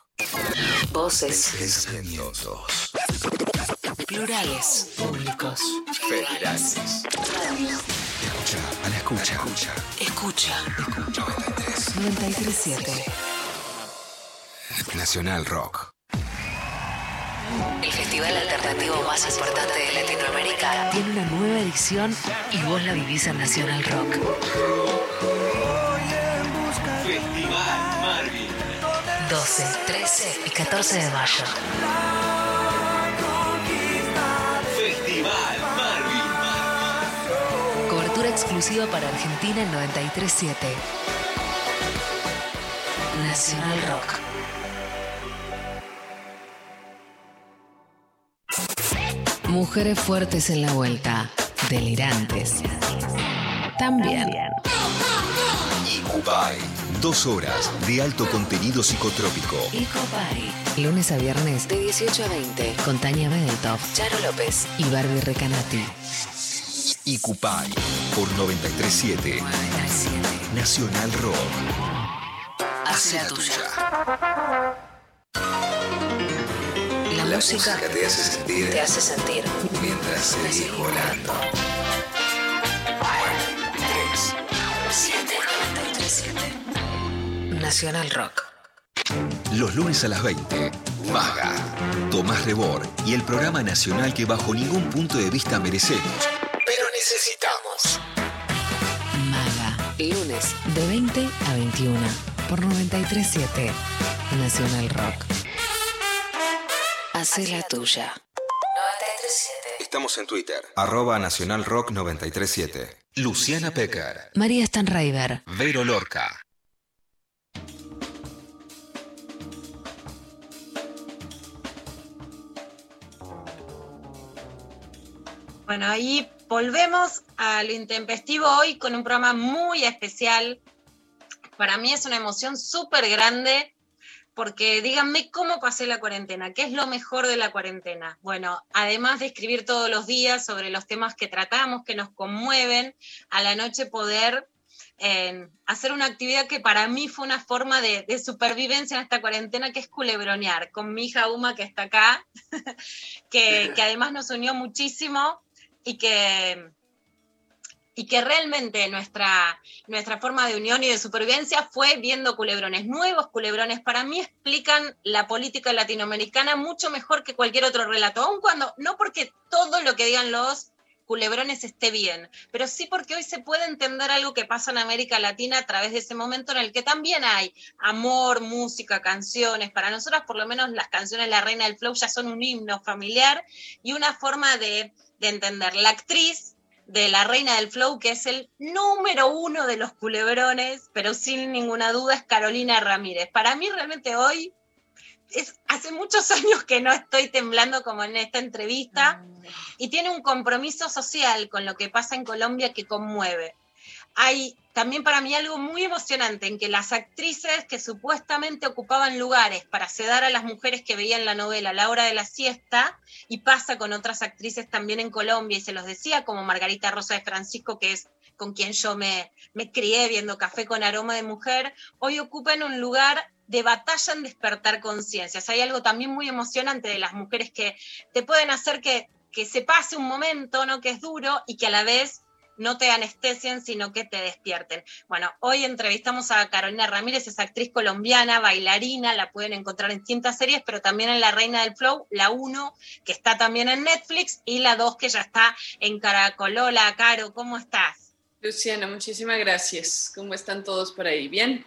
Voces. Pensamientos. Plurales. Públicos. Federales. Escucha, a la escucha. Escucha. Escucha. 937. Nacional Rock. El festival alternativo más importante de Latinoamérica tiene una nueva edición y vos la vivís en Nacional Rock. 12, 13 y 14 de mayo. Festival Marvin. Cobertura exclusiva para Argentina en 937. Nacional Rock. Mujeres fuertes en la vuelta. Delirantes. También. Icubay. Dos horas de alto contenido psicotrópico. Ecopay. Lunes a viernes de 18 a 20 con Tania Bedeltoff, Charo López y Barbie Recanati. Icupay. Por 937. Nacional Rock. Hace la tuya. La, La música, música te hace sentir. te hace sentir. Mientras seguís volando. Nacional Rock. Los lunes a las 20. Maga. Tomás Rebor y el programa nacional que bajo ningún punto de vista merecemos. Pero necesitamos. Maga. Lunes de 20 a 21 por 937 Nacional Rock. Hace la tuya. 937. Estamos en Twitter. Arroba Nacional Rock 937. Luciana Pecker. María Stanraiver. Vero Lorca. Bueno, ahí volvemos a lo intempestivo hoy con un programa muy especial. Para mí es una emoción súper grande porque díganme cómo pasé la cuarentena, qué es lo mejor de la cuarentena. Bueno, además de escribir todos los días sobre los temas que tratamos, que nos conmueven, a la noche poder eh, hacer una actividad que para mí fue una forma de, supervivencia en esta cuarentena, que es culebronear, con mi hija Uma que está acá, que además nos unió muchísimo y que, y que realmente nuestra, nuestra forma de unión y de supervivencia fue viendo culebrones. Nuevos culebrones para mí explican la política latinoamericana mucho mejor que cualquier otro relato, aun cuando, no porque todo lo que digan los culebrones esté bien, pero sí porque hoy se puede entender algo que pasa en América Latina a través de ese momento en el que también hay amor, música, canciones. Para nosotras, por lo menos, las canciones La Reina del Flow ya son un himno familiar y una forma de, de entender. La actriz de La Reina del Flow, que es el número uno de los culebrones, pero sin ninguna duda es Carolina Ramírez. Para mí realmente hoy es, hace muchos años que no estoy temblando como en esta entrevista y tiene un compromiso social con lo que pasa en Colombia que conmueve. Hay también para mí algo muy emocionante en que las actrices que supuestamente ocupaban lugares para sedar a las mujeres que veían la novela a la hora de la siesta, y pasa con otras actrices también en Colombia, y se los decía, como Margarita Rosa de Francisco, que es con quien yo me, me crié viendo Café con Aroma de Mujer, hoy ocupan un lugar de batalla en despertar conciencias. Hay algo también muy emocionante de las mujeres que te pueden hacer que, que se pase un momento, ¿no? Que es duro y que a la vez no te anestesien, sino que te despierten. Bueno, hoy entrevistamos a Carolina Ramírez, es actriz colombiana, bailarina, la pueden encontrar en distintas series, pero también en La Reina del Flow, la 1, que está también en Netflix, y la 2, que ya está en Caracolola. Caro, ¿cómo estás? Luciana, muchísimas gracias. ¿Cómo están todos por ahí? ¿Bien?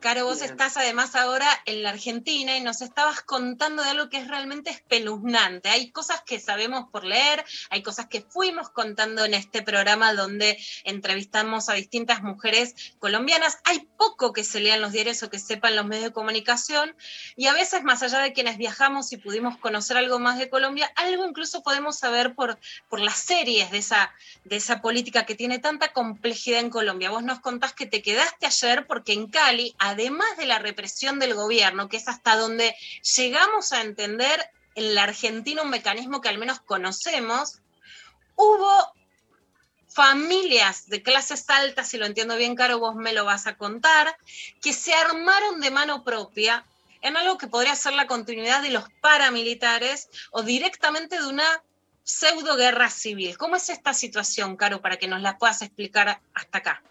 Caro, vos Bien. estás además ahora en la Argentina y nos estabas contando de algo que es realmente espeluznante. Hay cosas que sabemos por leer, hay cosas que fuimos contando en este programa donde entrevistamos a distintas mujeres colombianas. Hay poco que se lea en los diarios o que sepan los medios de comunicación y a veces más allá de quienes viajamos y pudimos conocer algo más de Colombia, algo incluso podemos saber por, por las series de esa, de esa política que tiene tanta complejidad en Colombia. Vos nos contás que te quedaste ayer porque en Cali, además de la represión del gobierno, que es hasta donde llegamos a entender en la Argentina un mecanismo que al menos conocemos, hubo familias de clases altas, si lo entiendo bien, Caro, vos me lo vas a contar, que se armaron de mano propia en algo que podría ser la continuidad de los paramilitares o directamente de una pseudo guerra civil. ¿Cómo es esta situación, Caro, para que nos la puedas explicar hasta acá?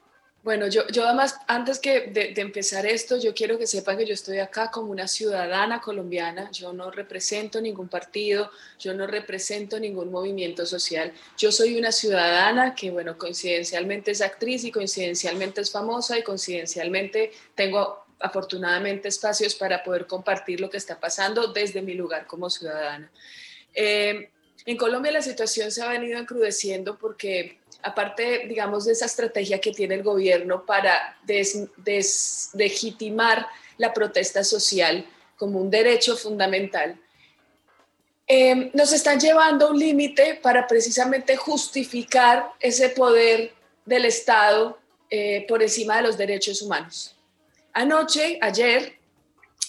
Bueno, yo, además, antes que de, de empezar esto, yo quiero que sepan que yo estoy acá como una ciudadana colombiana. Yo no represento ningún partido, yo no represento ningún movimiento social. Yo soy una ciudadana que, bueno, coincidencialmente es actriz y coincidencialmente es famosa y coincidencialmente tengo afortunadamente espacios para poder compartir lo que está pasando desde mi lugar como ciudadana. Eh, en Colombia la situación se ha venido encrudeciendo porque aparte, digamos, de esa estrategia que tiene el gobierno para des, deslegitimar la protesta social como un derecho fundamental, eh, nos están llevando a un límite para precisamente justificar ese poder del Estado eh, por encima de los derechos humanos. Anoche, ayer,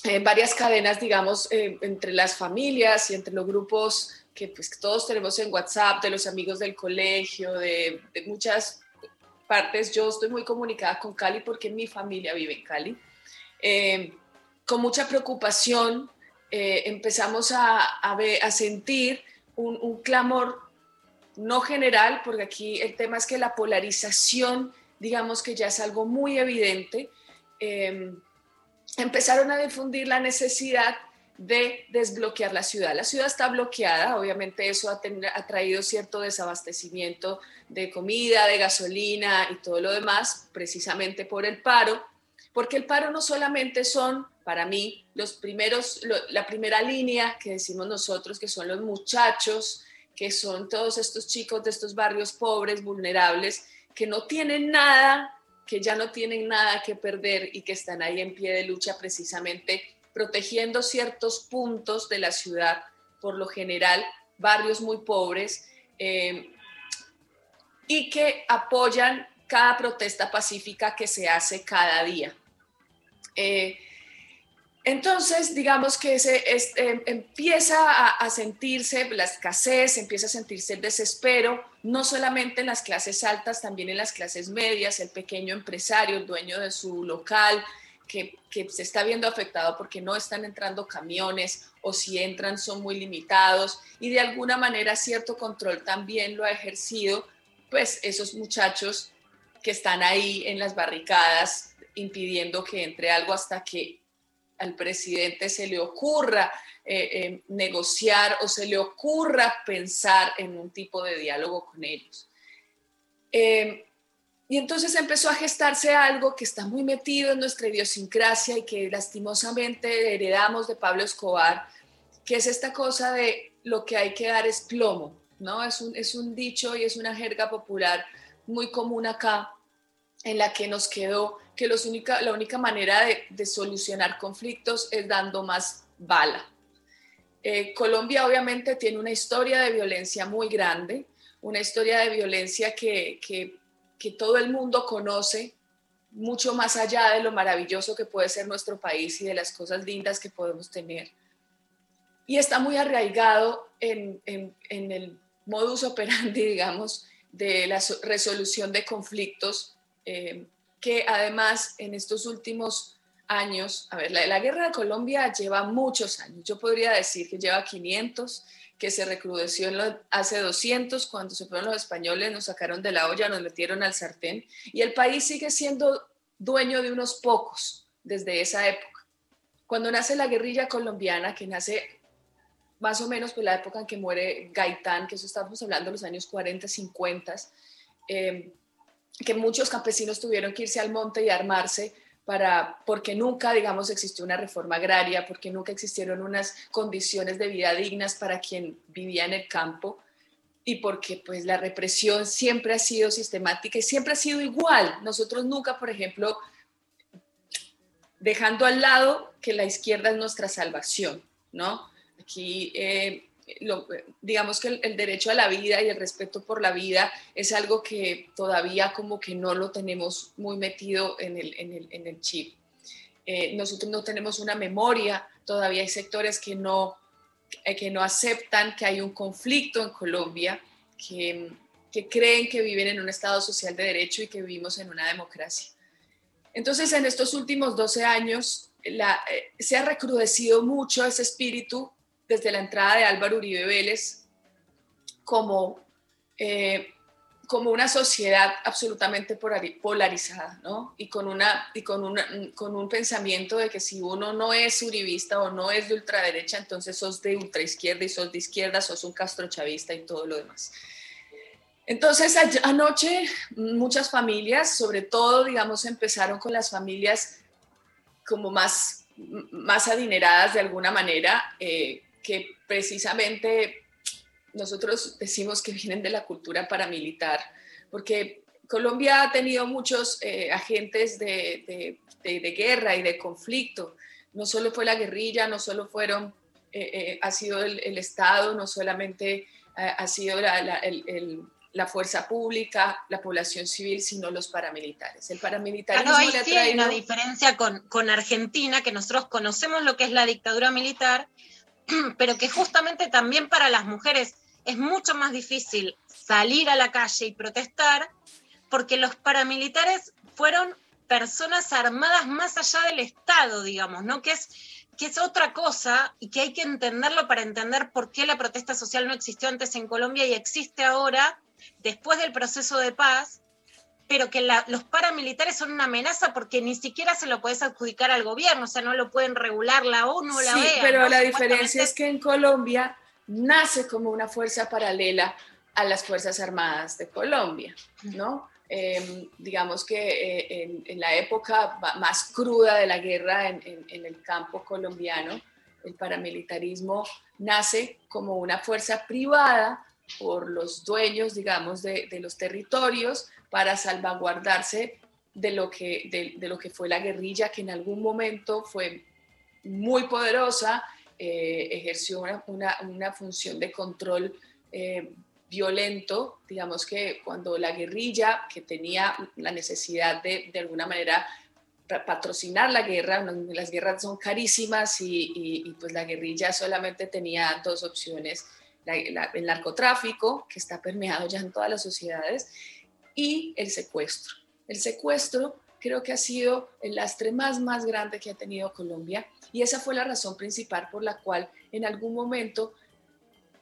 eh, varias cadenas, digamos, eh, entre las familias y entre los grupos que pues todos tenemos en WhatsApp, de los amigos del colegio, de, de, muchas partes. Yo estoy muy comunicada con Cali porque mi familia vive en Cali. Eh, con mucha preocupación eh, empezamos a, a, ver, a sentir un, un, clamor no general, porque aquí el tema es que la polarización, digamos que ya es algo muy evidente. Eh, empezaron a difundir la necesidad de desbloquear la ciudad. La ciudad está bloqueada, obviamente eso ha, ten, ha, traído cierto desabastecimiento de comida, de gasolina y todo lo demás, precisamente por el paro, porque el paro no solamente son, para mí, los primeros, la primera línea que decimos nosotros, que son los muchachos, que son todos estos chicos de estos barrios pobres, vulnerables, que no tienen nada, que ya no tienen nada que perder y que están ahí en pie de lucha precisamente protegiendo ciertos puntos de la ciudad, por lo general barrios muy pobres, eh, y que apoyan cada protesta pacífica que se hace cada día. Eh, entonces, digamos que se eh, empieza a, sentirse la escasez, empieza a sentirse el desespero, no solamente en las clases altas, también en las clases medias, el pequeño empresario, el dueño de su local, que, se está viendo afectado porque no están entrando camiones o si entran son muy limitados y de alguna manera cierto control también lo ha ejercido pues esos muchachos que están ahí en las barricadas impidiendo que entre algo hasta que al presidente se le ocurra eh, eh, negociar o se le ocurra pensar en un tipo de diálogo con ellos. Eh, y entonces empezó a gestarse algo que está muy metido en nuestra idiosincrasia y que lastimosamente heredamos de Pablo Escobar, que es esta cosa de lo que hay que dar es plomo, ¿no? Es un, es un dicho y es una jerga popular muy común acá, en la que nos quedó que los única, la única manera de, solucionar conflictos es dando más bala. Eh, Colombia obviamente tiene una historia de violencia muy grande, una historia de violencia que, que todo el mundo conoce, mucho más allá de lo maravilloso que puede ser nuestro país y de las cosas lindas que podemos tener. Y está muy arraigado en, en, el modus operandi, digamos, de la resolución de conflictos eh, que además en estos últimos años, a ver, la, la, guerra de Colombia lleva muchos años, yo podría decir que lleva 500, que se recrudeció en lo- hace 200, cuando se fueron los españoles, nos sacaron de la olla, nos metieron al sartén, y el país sigue siendo dueño de unos pocos desde esa época. Cuando nace la guerrilla colombiana, que nace más o menos por la época en que muere Gaitán, que eso estamos hablando los años 40, 50, eh, que muchos campesinos tuvieron que irse al monte y armarse para, porque nunca, digamos, existió una reforma agraria, porque nunca existieron unas condiciones de vida dignas para quien vivía en el campo y porque pues la represión siempre ha sido sistemática y siempre ha sido igual. Nosotros nunca, por ejemplo, dejando al lado que la izquierda es nuestra salvación, ¿no? Aquí, eh, digamos que el, derecho a la vida y el respeto por la vida es algo que todavía como que no lo tenemos muy metido en el, en el, en el chip. Eh, nosotros no tenemos una memoria, todavía hay sectores que no, eh, que no aceptan que hay un conflicto en Colombia, que, que creen que viven en un Estado social de derecho y que vivimos en una democracia. Entonces, en estos últimos 12 años eh, se ha recrudecido mucho ese espíritu desde la entrada de Álvaro Uribe Vélez como, eh, como una sociedad absolutamente polari- polarizada, ¿no? Y con, una, y con, una, con un pensamiento de que si uno no es uribista o no es de ultraderecha, entonces sos de ultraizquierda y sos de izquierda, sos un castrochavista y todo lo demás. Entonces, anoche muchas familias, sobre todo, digamos, empezaron con las familias como más, más adineradas de alguna manera, eh, que precisamente nosotros decimos que vienen de la cultura paramilitar, porque Colombia ha tenido muchos eh, agentes de, de- de- de guerra y de conflicto. No solo fue la guerrilla, no solo fueron, eh, eh, ha sido el, el Estado, no solamente ha sido la, la- el- el- la fuerza pública, la población civil, sino los paramilitares. El paramilitarismo Claro, ahí le ha sí hay una traído- diferencia con, con Argentina, que nosotros conocemos lo que es la dictadura militar, pero que justamente también para las mujeres es mucho más difícil salir a la calle y protestar, porque los paramilitares fueron personas armadas más allá del Estado, digamos, ¿no? Que es, que es otra cosa y que hay que entenderlo para entender por qué la protesta social no existió antes en Colombia y existe ahora, después del proceso de paz, pero que la- los paramilitares son una amenaza porque ni siquiera se lo puedes adjudicar al gobierno, o sea, no lo pueden regular la ONU o la Sí, OEA. pero ¿no? la diferencia es que en Colombia nace como una fuerza paralela a las Fuerzas Armadas de Colombia, ¿no? Eh, digamos que eh, en, en la época más cruda de la guerra en, en- en el campo colombiano, el paramilitarismo nace como una fuerza privada por los dueños, digamos, de, de los territorios para salvaguardarse de lo, que, de, lo que fue la guerrilla, que en algún momento fue muy poderosa, eh, ejerció una, una- una función de control eh, violento, digamos que cuando la guerrilla, que tenía la necesidad de, de alguna manera pa- patrocinar la guerra, las guerras son carísimas y, pues la guerrilla solamente tenía dos opciones, el narcotráfico, que está permeado ya en todas las sociedades, y el secuestro. El secuestro creo que ha sido el lastre más, más grande que ha tenido Colombia y esa fue la razón principal por la cual en algún momento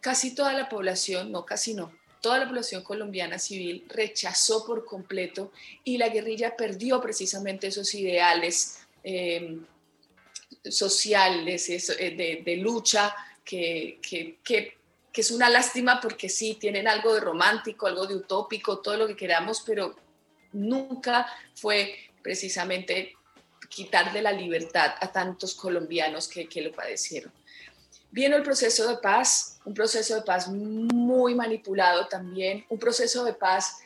casi toda la población, no casi no, toda la población colombiana civil rechazó por completo y la guerrilla perdió precisamente esos ideales eh, sociales eh, de, de lucha que, que, que es una lástima porque sí, tienen algo de romántico, algo de utópico, todo lo que queramos, pero nunca fue precisamente quitarle la libertad a tantos colombianos que, que lo padecieron. Vino el proceso de paz, un proceso de paz muy manipulado también, un proceso de paz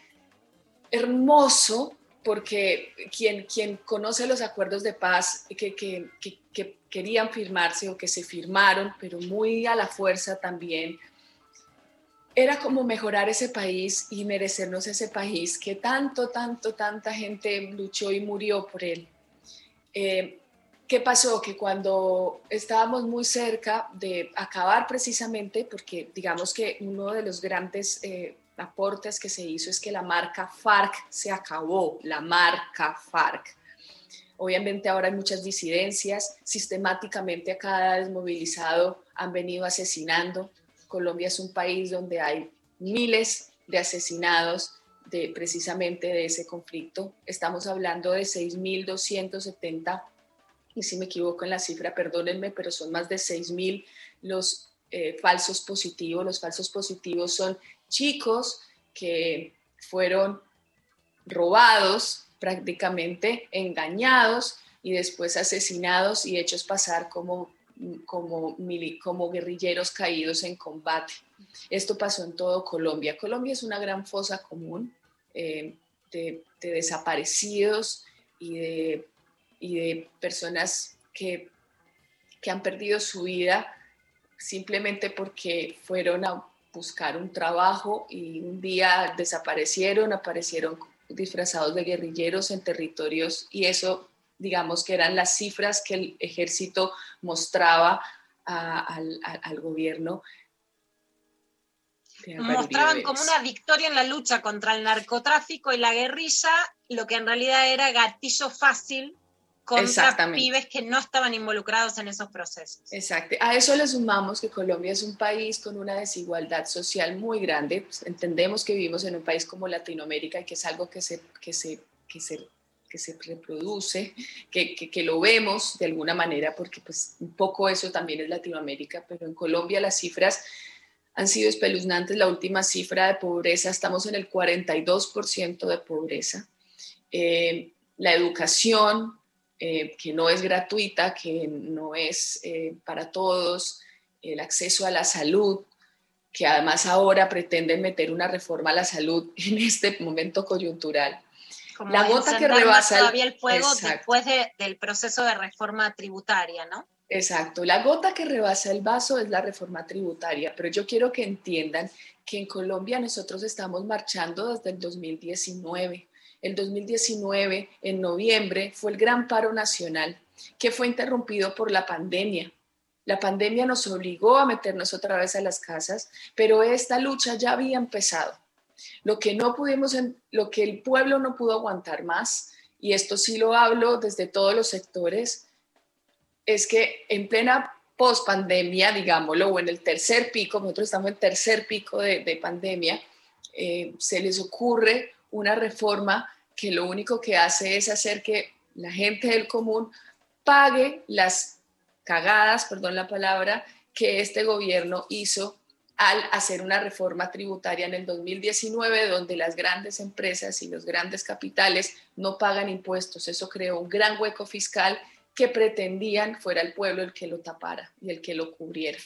hermoso, porque quien, quien conoce los acuerdos de paz que, que, que, que querían firmarse o que se firmaron, pero muy a la fuerza también, era como mejorar ese país y merecernos ese país que tanto, tanto, tanta gente luchó y murió por él. Eh, ¿Qué pasó? Que cuando estábamos muy cerca de acabar precisamente, porque digamos que uno de los grandes eh, aportes que se hizo es que la marca FARC se acabó, la marca FARC. Obviamente ahora hay muchas disidencias, sistemáticamente a cada desmovilizado han venido asesinando, Colombia es un país donde hay miles de asesinados de precisamente de ese conflicto. Estamos hablando de 6.270, y si me equivoco en la cifra, perdónenme, pero son más de 6.000 los eh, falsos positivos. Los falsos positivos son chicos que fueron robados prácticamente, engañados y después asesinados y hechos pasar como, como, como guerrilleros caídos en combate. Esto pasó en todo Colombia. Colombia es una gran fosa común eh, de, de desaparecidos y de, y de personas que, que han perdido su vida simplemente porque fueron a buscar un trabajo y un día desaparecieron, aparecieron disfrazados de guerrilleros en territorios y eso, digamos que eran las cifras que el ejército mostraba a- al, gobierno. Mostraban como una victoria en la lucha contra el narcotráfico y la guerrilla, lo que en realidad era gatillo fácil contra pibes que no estaban involucrados en esos procesos. Exacto. A eso le sumamos que Colombia es un país con una desigualdad social muy grande. Pues, entendemos que vivimos en un país como Latinoamérica y que es algo que se, que se, que se, que se reproduce, que, que, lo vemos de alguna manera, porque pues un poco eso también es Latinoamérica, pero en Colombia las cifras han sido espeluznantes. La última cifra de pobreza, estamos en el 42% de pobreza. Eh, la educación, eh, que no es gratuita, que no es eh, para todos, el acceso a la salud, que además ahora pretenden meter una reforma a la salud en este momento coyuntural. Como la gota que rebasa el- todavía el fuego Exacto. después de- del proceso de reforma tributaria, ¿no? Exacto, la gota que rebasa el vaso es la reforma tributaria, pero yo quiero que entiendan que en Colombia nosotros estamos marchando desde el 2019. El 2019, en noviembre, fue el gran paro nacional que fue interrumpido por la pandemia. La pandemia nos obligó a meternos otra vez a las casas, pero esta lucha ya había empezado. Lo que no pudimos, lo que el pueblo no pudo aguantar más, y esto sí lo hablo desde todos los sectores, es que en plena pospandemia, digámoslo, o en el tercer pico, nosotros estamos en tercer pico de, de pandemia, eh, se les ocurre una reforma que lo único que hace es hacer que la gente del común pague las cagadas, perdón la palabra, que este gobierno hizo al hacer una reforma tributaria en el 2019, donde las grandes empresas y los grandes capitales no pagan impuestos. Eso creó un gran hueco fiscal que pretendían fuera el pueblo el que lo tapara y el que lo cubriera.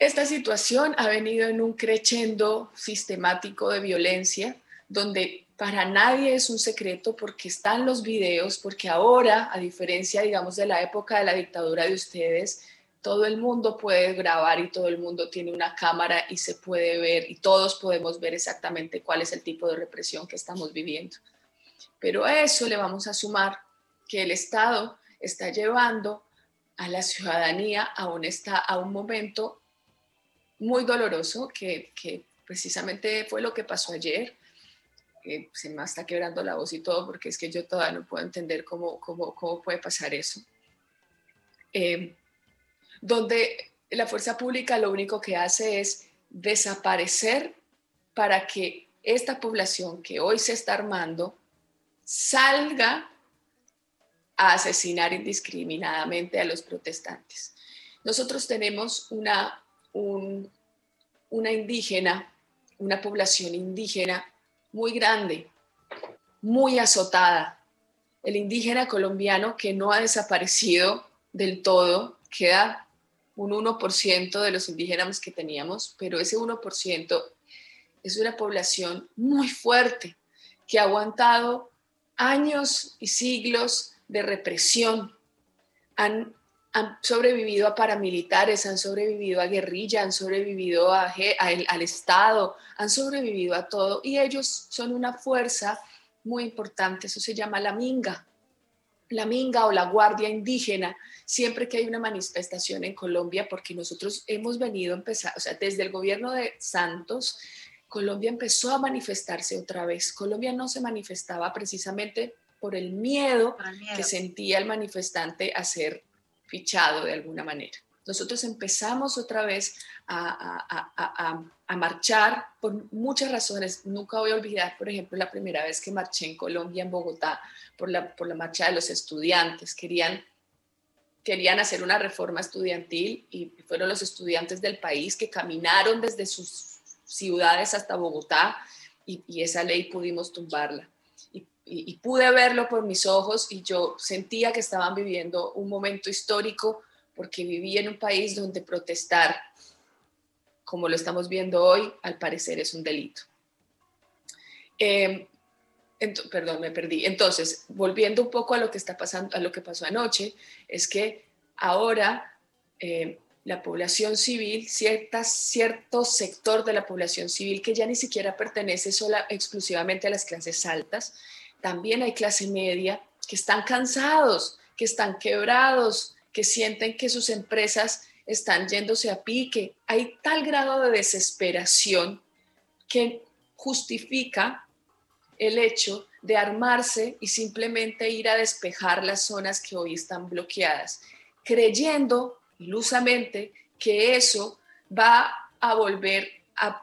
Esta situación ha venido en un crescendo sistemático de violencia, donde para nadie es un secreto porque están los videos, porque ahora, a diferencia, digamos, de la época de la dictadura de ustedes, todo el mundo puede grabar y todo el mundo tiene una cámara y se puede ver y todos podemos ver exactamente cuál es el tipo de represión que estamos viviendo. Pero a eso le vamos a sumar que el Estado está llevando a la ciudadanía a un, esta- a un momento muy doloroso que, precisamente fue lo que pasó ayer. Eh, se está quebrando la voz y todo porque es que yo todavía no puedo entender cómo, cómo, cómo puede pasar eso. Eh, donde la fuerza pública lo único que hace es desaparecer para que esta población que hoy se está armando salga a asesinar indiscriminadamente a los protestantes. Nosotros tenemos una, un- una indígena, una población indígena muy grande, muy azotada. El indígena colombiano que no ha desaparecido del todo, queda un 1% de los indígenas que teníamos, pero ese 1% es una población muy fuerte que ha aguantado años y siglos de represión. Han, sobrevivido a paramilitares, han sobrevivido a guerrilla, han sobrevivido a a al Estado, han sobrevivido a todo y ellos son una fuerza muy importante, eso se llama la minga. La minga o la guardia indígena, siempre que hay una manifestación en Colombia, porque nosotros hemos venido a empezar, o sea, desde el gobierno de Santos, Colombia empezó a manifestarse otra vez. Colombia no se manifestaba precisamente por el miedo, miedo. que sentía el manifestante a ser fichado de alguna manera. Nosotros empezamos otra vez a, a- a- a- marchar por muchas razones. Nunca voy a olvidar, por ejemplo, la primera vez que marché en Colombia, en Bogotá, por la, por la marcha de los estudiantes. Querían, querían hacer una reforma estudiantil y fueron los estudiantes del país que caminaron desde sus ciudades hasta Bogotá y, y esa ley pudimos tumbarla. Y pude verlo por mis ojos y yo sentía que estaban viviendo un momento histórico porque vivía en un país donde protestar, como lo estamos viendo hoy, al parecer es un delito. Ento- perdón, me perdí. Entonces, volviendo un poco a lo que está pasando, a lo que pasó anoche, es que ahora eh, la población civil, cierta, cierto sector de la población civil que ya ni siquiera pertenece sola, exclusivamente a las clases altas, también hay clase media que están cansados, que están quebrados, que sienten que sus empresas están yéndose a pique. Hay tal grado de desesperación que justifica el hecho de armarse y simplemente ir a despejar las zonas que hoy están bloqueadas, creyendo ilusamente que eso va a volver a,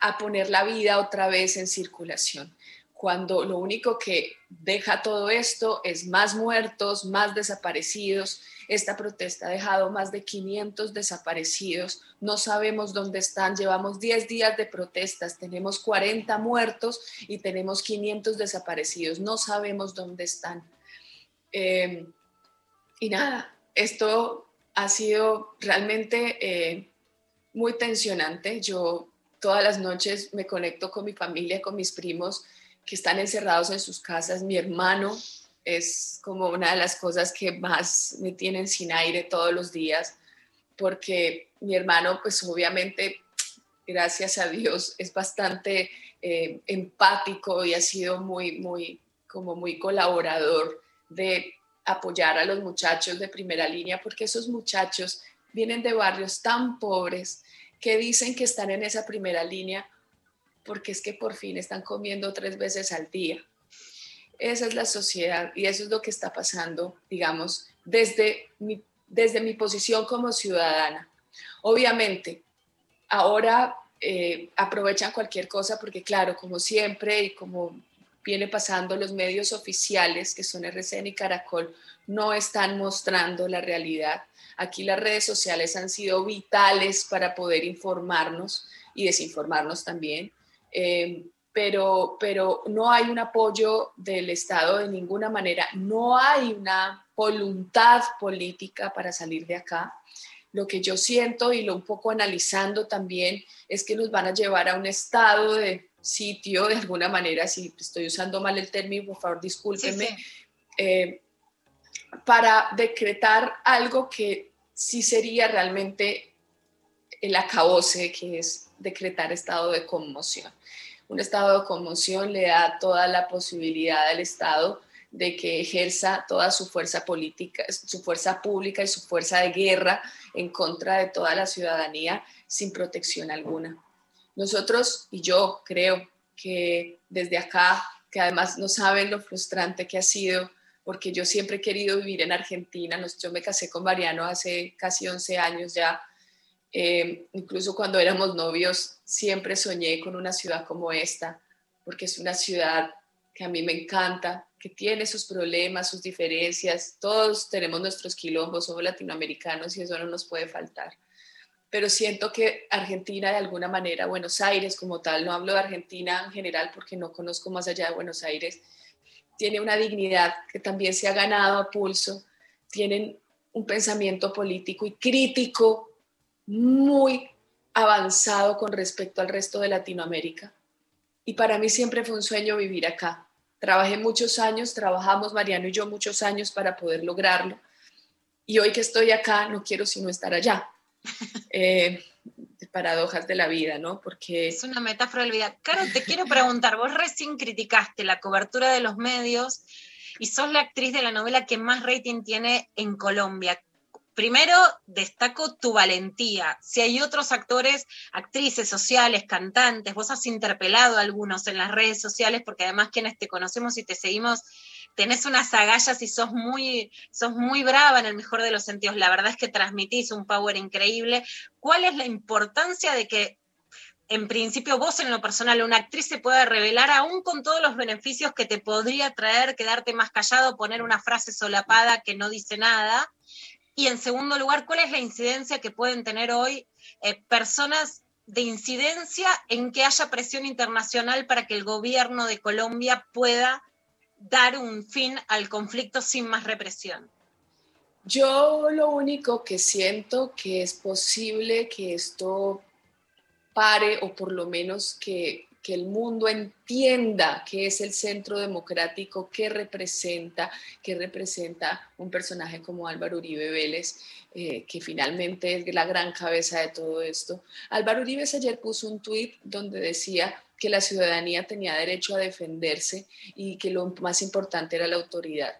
a poner la vida otra vez en circulación, cuando lo único que deja todo esto es más muertos, más desaparecidos. Esta protesta ha dejado más de 500 desaparecidos, no sabemos dónde están, llevamos 10 días de protestas, tenemos 40 muertos y tenemos 500 desaparecidos, no sabemos dónde están. Eh, y nada, esto ha sido realmente eh, muy tensionante. Yo todas las noches me conecto con mi familia, con mis primos que están encerrados en sus casas. Mi hermano es como una de las cosas que más me tienen sin aire todos los días, porque mi hermano, pues obviamente, gracias a Dios, es bastante eh, empático y ha sido muy, muy, como muy colaborador de apoyar a los muchachos de primera línea, porque esos muchachos vienen de barrios tan pobres que dicen que están en esa primera línea porque es que por fin están comiendo tres veces al día. Esa es la sociedad y eso es lo que está pasando, digamos, desde mi, desde mi posición como ciudadana. Obviamente, ahora eh, aprovechan cualquier cosa porque, claro, como siempre y como viene pasando, los medios oficiales, que son RCN y Caracol, no están mostrando la realidad. Aquí las redes sociales han sido vitales para poder informarnos y desinformarnos también. Eh, pero, pero no hay un apoyo del Estado de ninguna manera, no hay una voluntad política para salir de acá. Lo que yo siento y lo un poco analizando también es que nos van a llevar a un estado de sitio, de alguna manera, si estoy usando mal el término, por favor, discúlpenme, Sí, sí. eh, para decretar algo que sí sería realmente el acabose, que es decretar estado de conmoción. Un estado de conmoción le da toda la posibilidad al Estado de que ejerza toda su fuerza política, su fuerza pública y su fuerza de guerra en contra de toda la ciudadanía sin protección alguna. Nosotros y yo creo que desde acá, que además no saben lo frustrante que ha sido, porque yo siempre he querido vivir en Argentina, yo me casé con Mariano hace casi 11 años ya, eh, incluso cuando éramos novios, siempre soñé con una ciudad como esta, porque es una ciudad que a mí me encanta, que tiene sus problemas, sus diferencias, todos tenemos nuestros quilombos, somos latinoamericanos y eso no nos puede faltar. Pero siento que Argentina de alguna manera, Buenos Aires como tal, no hablo de Argentina en general porque no conozco más allá de Buenos Aires, tiene una dignidad que también se ha ganado a pulso, tienen un pensamiento político y crítico muy avanzado con respecto al resto de Latinoamérica. Y para mí siempre fue un sueño vivir acá. Trabajé muchos años, trabajamos Mariano y yo muchos años para poder lograrlo. Y hoy que estoy acá, no quiero sino estar allá. Eh, paradojas de la vida, ¿no? Porque... Es una metáfora de la vida. Caro, te quiero preguntar, vos recién criticaste la cobertura de los medios y sos la actriz de la novela que más rating tiene en Colombia. Primero, destaco tu valentía. Si hay otros actores, actrices sociales, cantantes, vos has interpelado a algunos en las redes sociales, porque además quienes te conocemos y te seguimos, tenés unas agallas y sos muy, sos muy brava en el mejor de los sentidos. La verdad es que transmitís un power increíble. ¿Cuál es la importancia de que en principio vos en lo personal, una actriz se pueda revelar aún con todos los beneficios que te podría traer quedarte más callado, poner una frase solapada que no dice nada? Y en segundo lugar, ¿cuál es la incidencia que pueden tener hoy eh, personas de incidencia en que haya presión internacional para que el gobierno de Colombia pueda dar un fin al conflicto sin más represión? Yo lo único que siento que es posible que esto pare o por lo menos que, que el mundo entienda qué es el centro democrático, qué representa, qué representa un personaje como Álvaro Uribe Vélez, eh, que finalmente es la gran cabeza de todo esto. Álvaro Uribe ayer puso un tuit donde decía que la ciudadanía tenía derecho a defenderse y que lo más importante era la autoridad.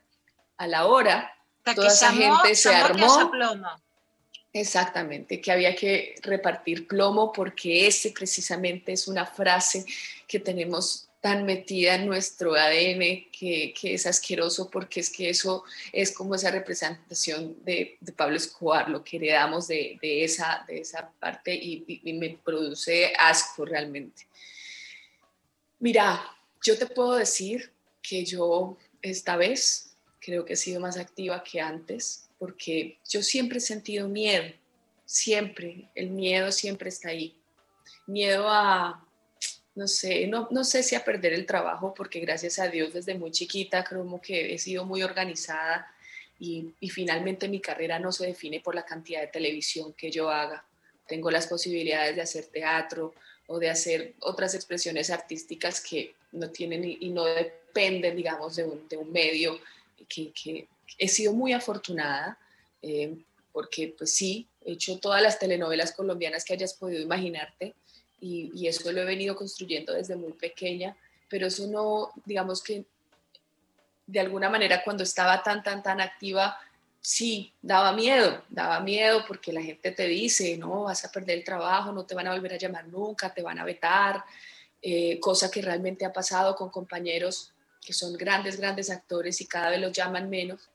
A la hora, toda esa gente se armó. Exactamente, que había que repartir plomo porque ese precisamente es una frase que tenemos tan metida en nuestro ADN que, que es asqueroso porque es que eso es como esa representación de, de Pablo Escobar, lo que heredamos de, de, esa, de esa parte y, y me produce asco realmente. Mira, yo te puedo decir que yo esta vez creo que he sido más activa que antes porque yo siempre he sentido miedo, siempre, el miedo siempre está ahí. Miedo a, no sé, no, no sé si a perder el trabajo, porque gracias a Dios desde muy chiquita creo que he sido muy organizada y, y finalmente mi carrera no se define por la cantidad de televisión que yo haga. Tengo las posibilidades de hacer teatro o de hacer otras expresiones artísticas que no tienen y, y no dependen, digamos, de un, de un medio que, que, he sido muy afortunada eh, porque pues sí, he hecho todas las telenovelas colombianas que hayas podido imaginarte y, y, eso lo he venido construyendo desde muy pequeña, pero eso no, digamos que de alguna manera cuando estaba tan, tan, tan activa, sí, daba miedo, daba miedo porque la gente te dice, no, vas a perder el trabajo, no te van a volver a llamar nunca, te van a vetar, eh, cosa que realmente ha pasado con compañeros que son grandes, grandes actores y cada vez los llaman menos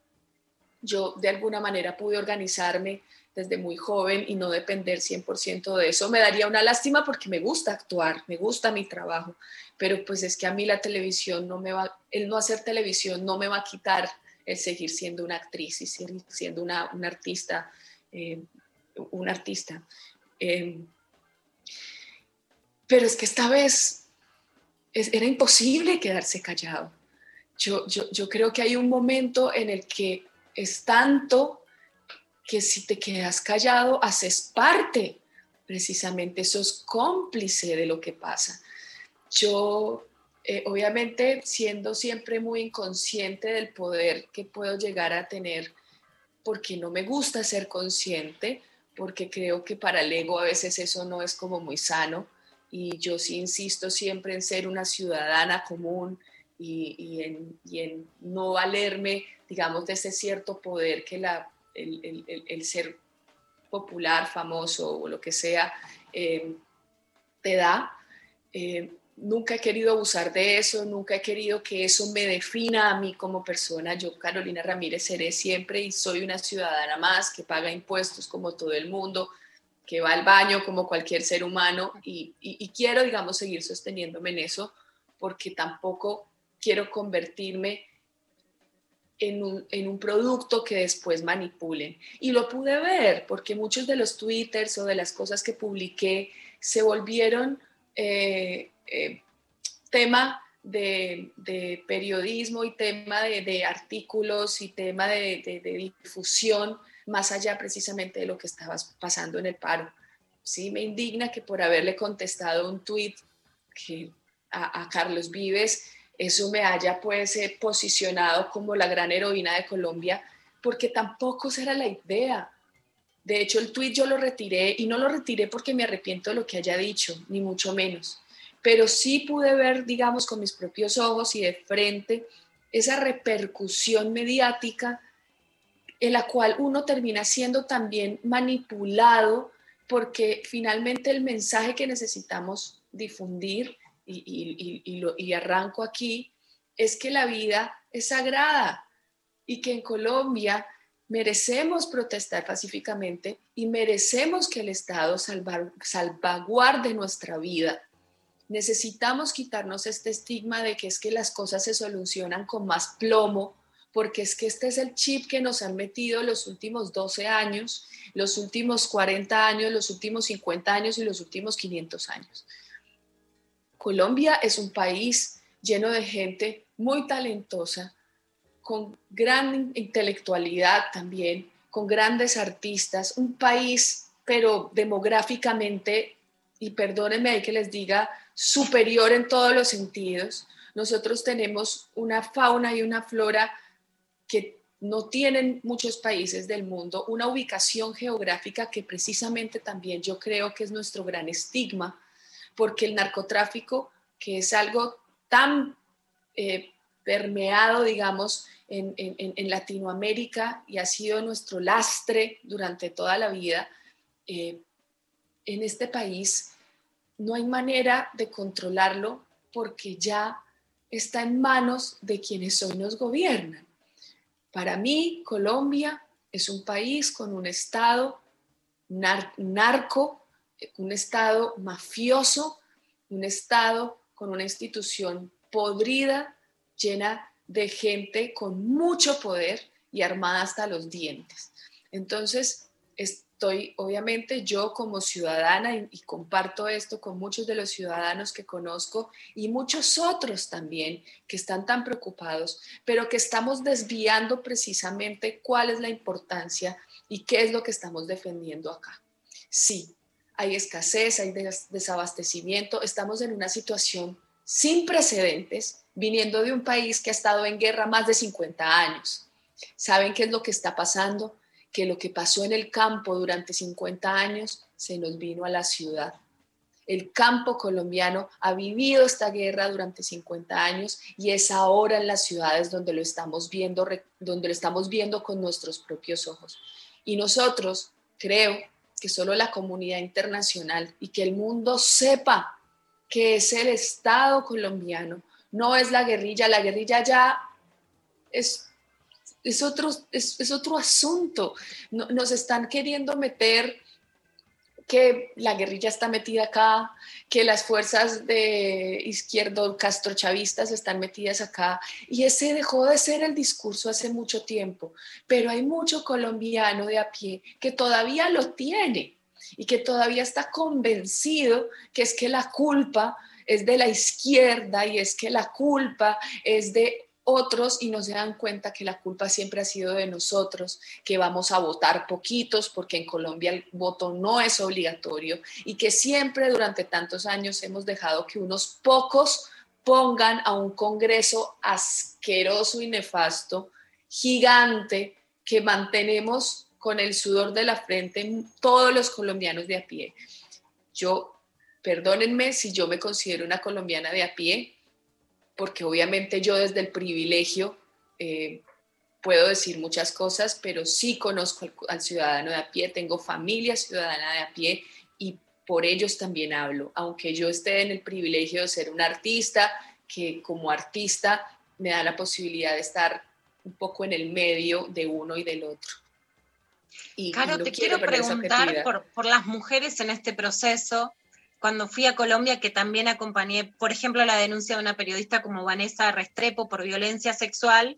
yo de alguna manera pude organizarme desde muy joven y no depender 100% de eso. Me daría una lástima porque me gusta actuar, me gusta mi trabajo, pero pues es que a mí la televisión no me va, el no hacer televisión no me va a quitar el seguir siendo una actriz y siendo una, una artista, eh, artista. Eh, pero es que esta vez era imposible quedarse callado. Yo, yo, yo creo que hay un momento en el que es tanto que si te quedas callado, haces parte, precisamente, sos cómplice de lo que pasa. Yo, eh, obviamente, siendo siempre muy inconsciente del poder que puedo llegar a tener, porque no me gusta ser consciente, porque creo que para el ego a veces eso no es como muy sano, y yo sí insisto siempre en ser una ciudadana común, y, en, no valerme, digamos, de ese cierto poder que la, el, ser popular, famoso o lo que sea eh, te da. Eh, nunca he querido abusar de eso, nunca he querido que eso me defina a mí como persona. Yo, Carolina Ramírez, seré siempre y soy una ciudadana más que paga impuestos como todo el mundo, que va al baño como cualquier ser humano y, y quiero, digamos, seguir sosteniéndome en eso porque tampoco quiero convertirme en un, producto que después manipulen. Y lo pude ver porque muchos de los twitters o de las cosas que publiqué se volvieron eh, eh, tema de, periodismo y tema de, artículos y tema de, difusión más allá precisamente de lo que estaba pasando en el paro. Sí, me indigna que por haberle contestado un tweet que a Carlos Vives eso me haya pues eh, posicionado como la gran heroína de Colombia, porque tampoco será la idea. De hecho, el tuit yo lo retiré y no lo retiré porque me arrepiento de lo que haya dicho, ni mucho menos. Pero sí pude ver, digamos, con mis propios ojos y de frente esa repercusión mediática en la cual uno termina siendo también manipulado porque finalmente el mensaje que necesitamos difundir y, arranco aquí, es que la vida es sagrada y que en Colombia merecemos protestar pacíficamente y merecemos que el Estado salvar- salvaguarde nuestra vida. Necesitamos quitarnos este estigma de que es que las cosas se solucionan con más plomo, porque es que este es el chip que nos han metido los últimos 12 años, los últimos 40 años, los últimos 50 años y los últimos 500 años. Colombia es un país lleno de gente muy talentosa, con gran intelectualidad también, con grandes artistas, un país, pero demográficamente, y perdónenme que les diga, superior en todos los sentidos. Nosotros tenemos una fauna y una flora que no tienen muchos países del mundo, una ubicación geográfica que precisamente también yo creo que es nuestro gran estigma, porque el narcotráfico, que es algo tan eh, permeado, digamos, en, Latinoamérica y ha sido nuestro lastre durante toda la vida, eh, en este país no hay manera de controlarlo porque ya está en manos de quienes hoy nos gobiernan. Para mí, Colombia es un país con un Estado nar- narco, un Estado mafioso, un Estado con una institución podrida, llena de gente con mucho poder y armada hasta los dientes. Entonces, estoy, obviamente, yo como ciudadana, y, comparto esto con muchos de los ciudadanos que conozco y muchos otros también que están tan preocupados, pero que estamos desviando precisamente cuál es la importancia y qué es lo que estamos defendiendo acá. Sí, hay escasez, hay des- desabastecimiento, estamos en una situación sin precedentes, viniendo de un país que ha estado en guerra más de 50 años. ¿Saben qué es lo que está pasando? Que lo que pasó en el campo durante 50 años se nos vino a la ciudad. El campo colombiano ha vivido esta guerra durante 50 años y es ahora en las ciudades donde lo estamos viendo, donde lo estamos viendo con nuestros propios ojos. Y nosotros, creo que solo la comunidad internacional y que el mundo sepa que es el Estado colombiano, no es la guerrilla. La guerrilla ya es, es, otro, es, es otro asunto. No- nos están queriendo meter que la guerrilla está metida acá, que las fuerzas de izquierdo castrochavistas están metidas acá, y ese dejó de ser el discurso hace mucho tiempo, pero hay mucho colombiano de a pie que todavía lo tiene y que todavía está convencido que es que la culpa es de la izquierda y es que la culpa es de otros y no se dan cuenta que la culpa siempre ha sido de nosotros, que vamos a votar poquitos porque en Colombia el voto no es obligatorio y que siempre durante tantos años hemos dejado que unos pocos pongan a un Congreso asqueroso y nefasto, gigante, que mantenemos con el sudor de la frente todos los colombianos de a pie. Yo, perdónenme si yo me considero una colombiana de a pie, porque obviamente yo desde el privilegio eh, puedo decir muchas cosas, pero sí conozco al, al ciudadano de a pie, tengo familia ciudadana de a pie y por ellos también hablo, aunque yo esté en el privilegio de ser un artista, que como artista me da la posibilidad de estar un poco en el medio de uno y del otro. Y, no te quiero preguntar por las mujeres en este proceso. Cuando fui a Colombia, que también acompañé, por ejemplo, la denuncia de una periodista como Vanessa Restrepo por violencia sexual,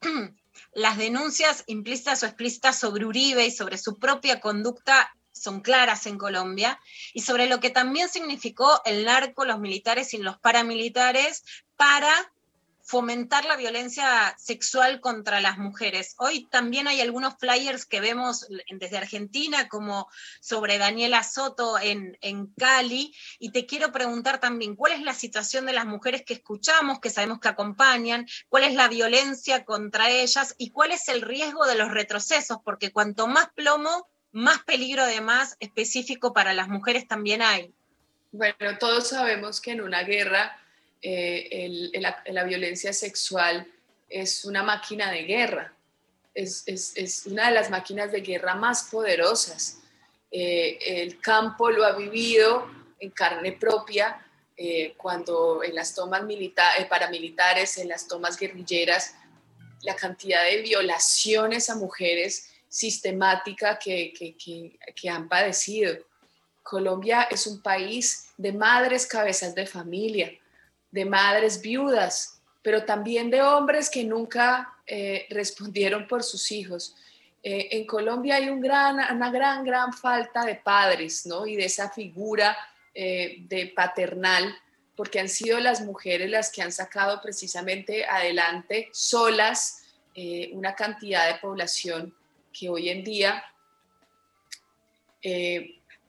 las denuncias implícitas o explícitas sobre Uribe y sobre su propia conducta son claras en Colombia, y sobre lo que también significó el narco, los militares y los paramilitares para fomentar la violencia sexual contra las mujeres. Hoy también hay algunos flyers que vemos desde Argentina, como sobre Daniela Soto en, Cali, y te quiero preguntar también, ¿cuál es la situación de las mujeres que escuchamos, que sabemos que acompañan? ¿Cuál es la violencia contra ellas? ¿Y cuál es el riesgo de los retrocesos? Porque cuanto más plomo, más peligro además específico para las mujeres también hay. Bueno, todos sabemos que en una guerra eh, el- el- la, violencia sexual es una máquina de guerra, es, es- es una de las máquinas de guerra más poderosas. Eh, el campo lo ha vivido en carne propia eh, cuando en las tomas milita- eh, paramilitares, en las tomas guerrilleras, la cantidad de violaciones a mujeres sistemática que, que- que- que han padecido. Colombia es un país de madres cabezas de familia, de madres viudas, pero también de hombres que nunca eh, respondieron por sus hijos. Eh, en Colombia hay un gran, una gran, gran falta de padres, ¿no? Y de esa figura eh, de paternal, porque han sido las mujeres las que han sacado precisamente adelante solas una cantidad de población que hoy en día,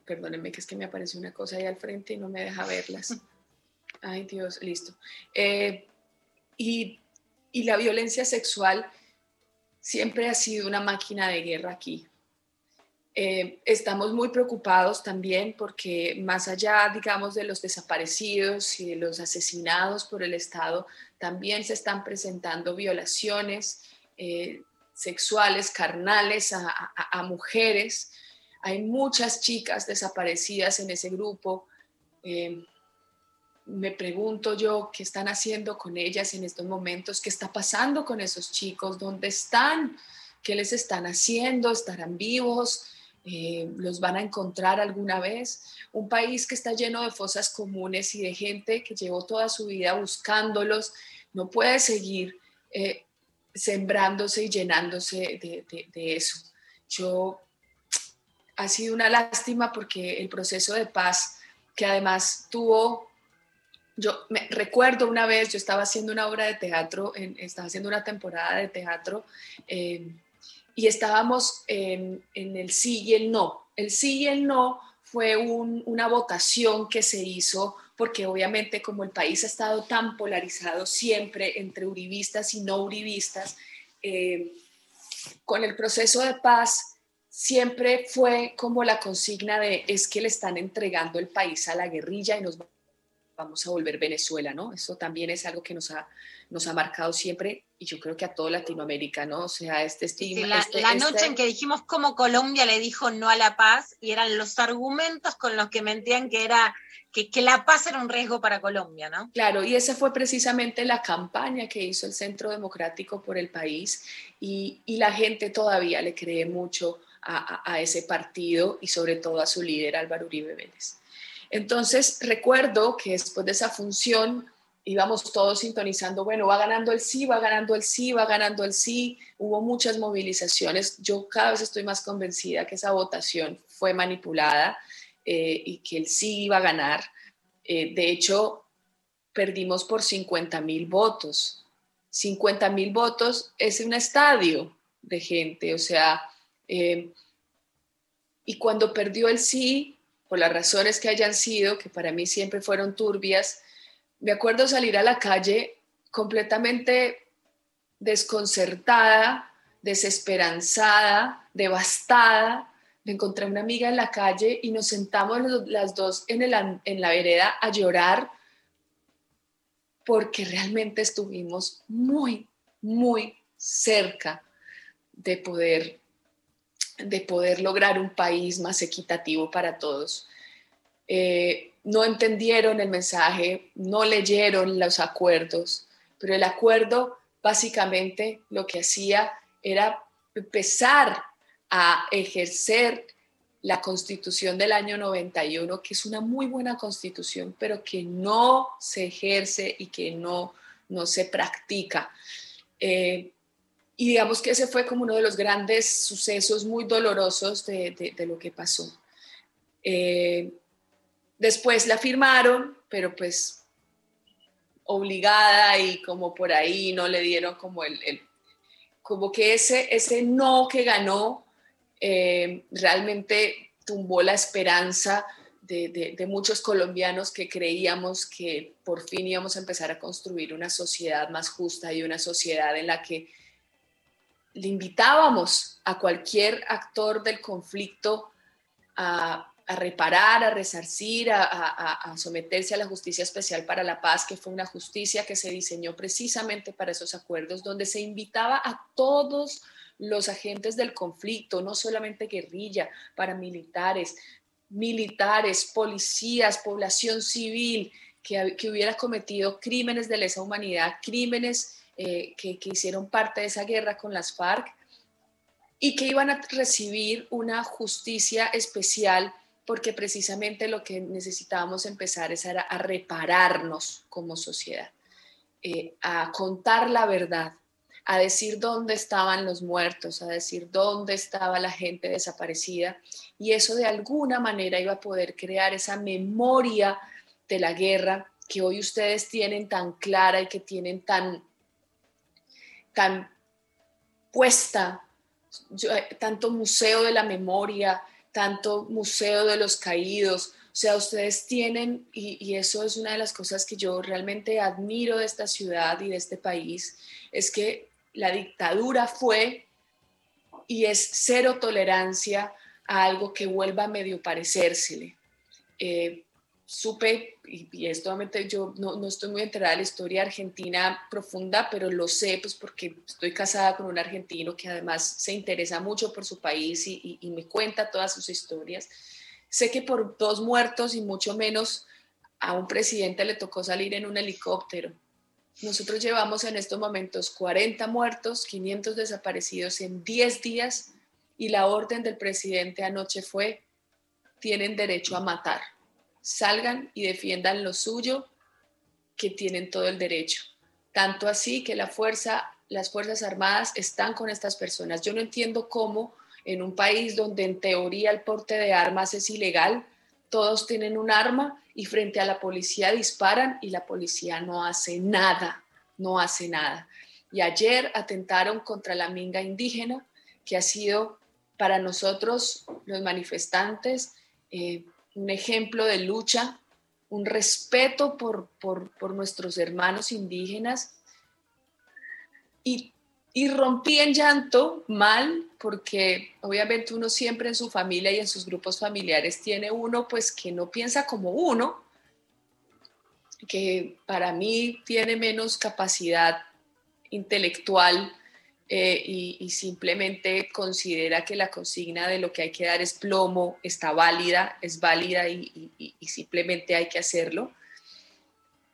perdónenme que es que me apareció una cosa ahí al frente y no me deja verlas. Ay Dios, listo. Eh, y, y la violencia sexual siempre ha sido una máquina de guerra aquí. Eh, estamos muy preocupados también porque más allá, digamos, de los desaparecidos y de los asesinados por el Estado, también se están presentando violaciones eh, sexuales, carnales a, mujeres. Hay muchas chicas desaparecidas en ese grupo. Me pregunto yo qué están haciendo con ellas en estos momentos, qué está pasando con esos chicos, dónde están, qué les están haciendo, estarán vivos, Eh, los van a encontrar alguna vez. Un país que está lleno de fosas comunes y de gente que llevó toda su vida buscándolos, no puede seguir eh, sembrándose y llenándose de, de- de eso. Yo ha sido una lástima porque el proceso de paz, que además tuvo yo me recuerdo una vez, yo estaba haciendo una obra de teatro, estaba haciendo una temporada de teatro eh, y estábamos en, el sí y el no. El sí y el no fue un- una votación que se hizo porque obviamente como el país ha estado tan polarizado siempre entre uribistas y no uribistas, eh, con el proceso de paz siempre fue como la consigna de es que le están entregando el país a la guerrilla y nos vamos a volver Venezuela, ¿no? Eso también es algo que nos ha, nos ha marcado siempre y yo creo que a toda Latinoamérica, ¿no? O sea, este Sí, estigma. la, este- la este- noche en que dijimos cómo Colombia le dijo no a la paz y eran los argumentos con los que mentían que era que, que la paz era un riesgo para Colombia, ¿no? Claro, y esa fue precisamente la campaña que hizo el Centro Democrático por el país y, y la gente todavía le cree mucho a- a ese partido y sobre todo a su líder Álvaro Uribe Vélez. Entonces recuerdo que después de esa función íbamos todos sintonizando, bueno, va ganando el sí, va ganando el sí, va ganando el sí, hubo muchas movilizaciones, yo cada vez estoy más convencida que esa votación fue manipulada eh, y que el sí iba a ganar. Eh, de hecho, perdimos por 50 mil votos. 50 mil votos es un estadio de gente, o sea, eh, y cuando perdió el sí, por las razones que hayan sido, que para mí siempre fueron turbias, me acuerdo salir a la calle completamente desconcertada, desesperanzada, devastada. Me encontré una amiga en la calle y nos sentamos las dos en la vereda a llorar porque realmente estuvimos muy, muy cerca de poder, de poder lograr un país más equitativo para todos. Eh, no entendieron el mensaje, no leyeron los acuerdos, pero el acuerdo básicamente lo que hacía era empezar a ejercer la constitución del año 91, que es una muy buena constitución, pero que no se ejerce y que no, no se practica. Eh, y digamos que ese fue como uno de los grandes sucesos muy dolorosos de, de- de lo que pasó. Eh, después la firmaron, pero pues obligada y como por ahí no le dieron como el, el- como que ese, ese no que ganó eh, realmente tumbó la esperanza de, de- de muchos colombianos que creíamos que por fin íbamos a empezar a construir una sociedad más justa y una sociedad en la que le invitábamos a cualquier actor del conflicto a, reparar, a resarcir, a, a- someterse a la justicia especial para la paz, que fue una justicia que se diseñó precisamente para esos acuerdos, donde se invitaba a todos los agentes del conflicto, no solamente guerrilla, paramilitares, militares, policías, población civil, que hubiera cometido crímenes de lesa humanidad, crímenes eh, que, hicieron parte de esa guerra con las FARC y que iban a recibir una justicia especial porque precisamente lo que necesitábamos empezar es a, a repararnos como sociedad, eh, a contar la verdad, a decir dónde estaban los muertos, a decir dónde estaba la gente desaparecida. Y eso de alguna manera iba a poder crear esa memoria de la guerra que hoy ustedes tienen tan clara y que tienen tan, tan puesta, eh, tanto museo de la memoria, tanto museo de los caídos. O sea, ustedes tienen, y, y, eso es una de las cosas que yo realmente admiro de esta ciudad y de este país, es que la dictadura fue y es cero tolerancia a algo que vuelva a medio parecérsele. Eh, supe, y, y esto obviamente yo no, no, estoy muy enterada de la historia argentina profunda, pero lo sé pues porque estoy casada con un argentino que además se interesa mucho por su país y, y, me cuenta todas sus historias. Sé que por dos muertos y mucho menos a un presidente le tocó salir en un helicóptero. Nosotros llevamos en estos momentos 40 muertos, 500 desaparecidos en 10 días y la orden del presidente anoche fue, tienen derecho a matar salgan y defiendan lo suyo, que tienen todo el derecho. Tanto así que las Fuerzas Armadas están con estas personas. Yo no entiendo cómo en un país donde en teoría el porte de armas es ilegal, todos tienen un arma y frente a la policía disparan y la policía no hace nada, no hace nada. Y ayer atentaron contra la minga indígena, que ha sido para nosotros, los manifestantes, eh, un ejemplo de lucha, un respeto por, por, nuestros hermanos indígenas. Y, y, rompí en llanto mal porque obviamente uno siempre en su familia y en sus grupos familiares tiene uno pues que no piensa como uno, que para mí tiene menos capacidad intelectual eh, y, simplemente considera que la consigna de lo que hay que dar es plomo, está válida, es válida y, simplemente hay que hacerlo.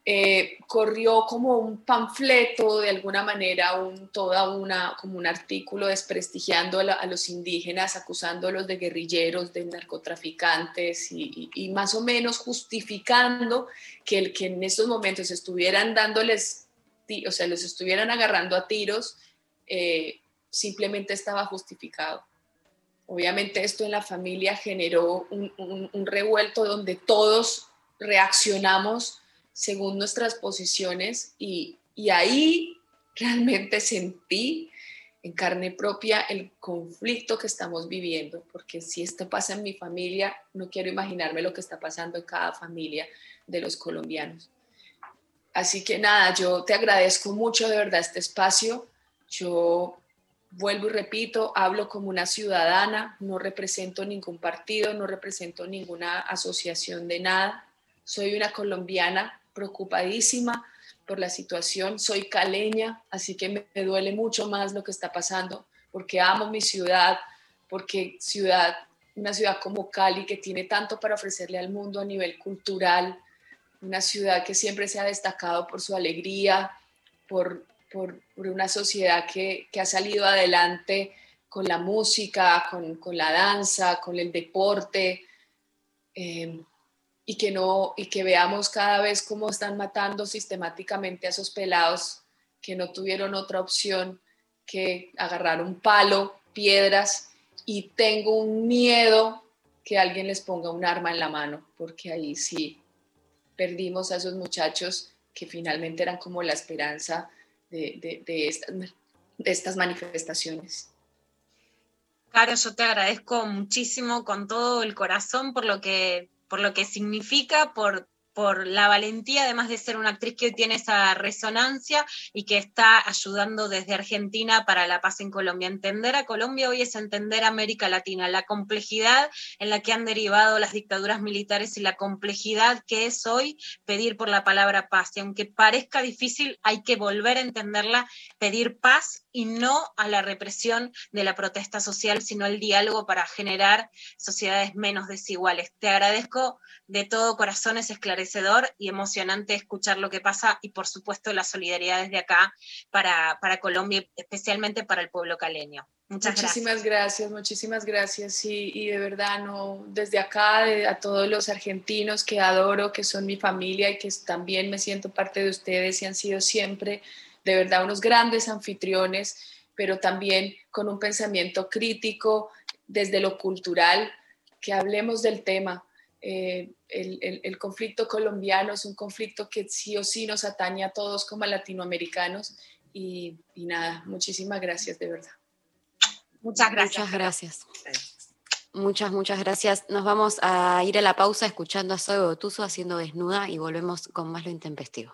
Eh, corrió como un panfleto de alguna manera, un, toda una, como un artículo desprestigiando a, a los indígenas, acusándolos de guerrilleros, de narcotraficantes y, y, más o menos justificando que, el, que en estos momentos estuvieran dándoles, o sea, los estuvieran agarrando a tiros eh, simplemente estaba justificado. Obviamente esto en la familia generó un, revuelto donde todos reaccionamos según nuestras posiciones y, y ahí realmente sentí en carne propia el conflicto que estamos viviendo, porque si esto pasa en mi familia, no quiero imaginarme lo que está pasando en cada familia de los colombianos. Así que nada, yo te agradezco mucho de verdad este espacio. Yo vuelvo y repito, hablo como una ciudadana, no represento ningún partido, no represento ninguna asociación de nada. Soy una colombiana preocupadísima por la situación, soy caleña, así que me duele mucho más lo que está pasando, porque amo mi ciudad, porque ciudad, una ciudad como Cali que tiene tanto para ofrecerle al mundo a nivel cultural, una ciudad que siempre se ha destacado por su alegría, por por, una sociedad que, que, ha salido adelante con la música, con, con la danza, con el deporte, eh, y, que no, y que veamos cada vez cómo están matando sistemáticamente a esos pelados que no tuvieron otra opción que agarrar un palo, piedras, y tengo un miedo que alguien les ponga un arma en la mano, porque ahí sí perdimos a esos muchachos que finalmente eran como la esperanza de, estas manifestaciones. Caro, yo te agradezco muchísimo con todo el corazón por lo que, por lo que significa, por por la valentía, además de ser una actriz que tiene esa resonancia y que está ayudando desde Argentina para la paz en Colombia. Entender a Colombia hoy es entender a América Latina, la complejidad en la que han derivado las dictaduras militares y la complejidad que es hoy pedir por la palabra paz. Y aunque parezca difícil, hay que volver a entenderla, pedir paz y no a la represión de la protesta social, sino el diálogo para generar sociedades menos desiguales. Te agradezco de todo corazón esclarecimiento esclarecedor y emocionante escuchar lo que pasa y por supuesto la solidaridad desde acá para, para Colombia, especialmente para el pueblo caleño. Muchas muchísimas gracias. muchísimas gracias. Y, y de verdad, no, desde acá, de- a todos los argentinos que adoro, que son mi familia y que también me siento parte de ustedes y han sido siempre, de verdad, unos grandes anfitriones, pero también con un pensamiento crítico desde lo cultural, que hablemos del tema. Eh, el, el- el conflicto colombiano es un conflicto que sí o sí nos atañe a todos como latinoamericanos. Y, y nada, muchísimas gracias, de verdad. Muchas gracias. Muchas gracias. Muchas, muchas gracias. Nos vamos a ir a la pausa escuchando a Zoe Botuso haciendo desnuda y volvemos con más lo intempestivo.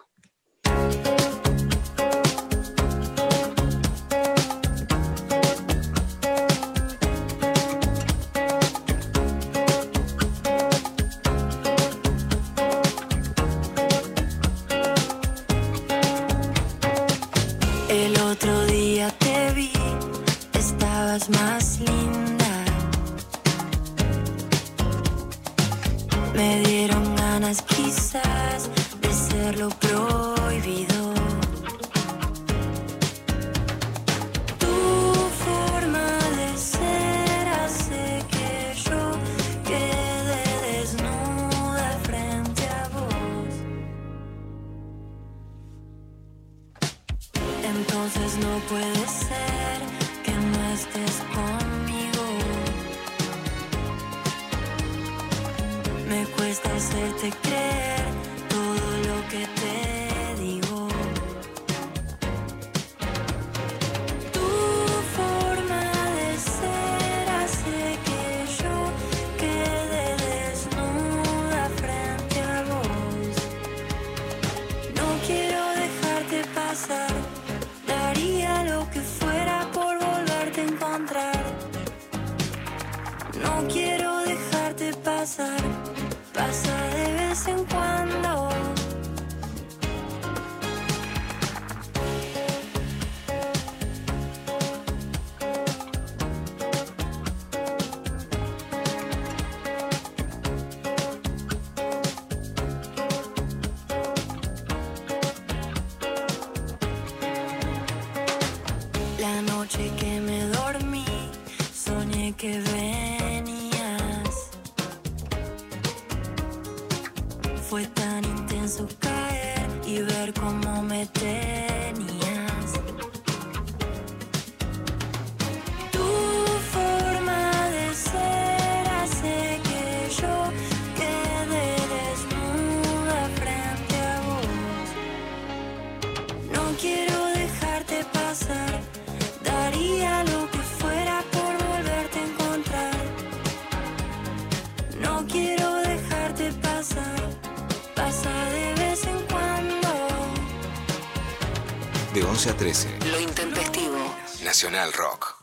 Nacional Rock.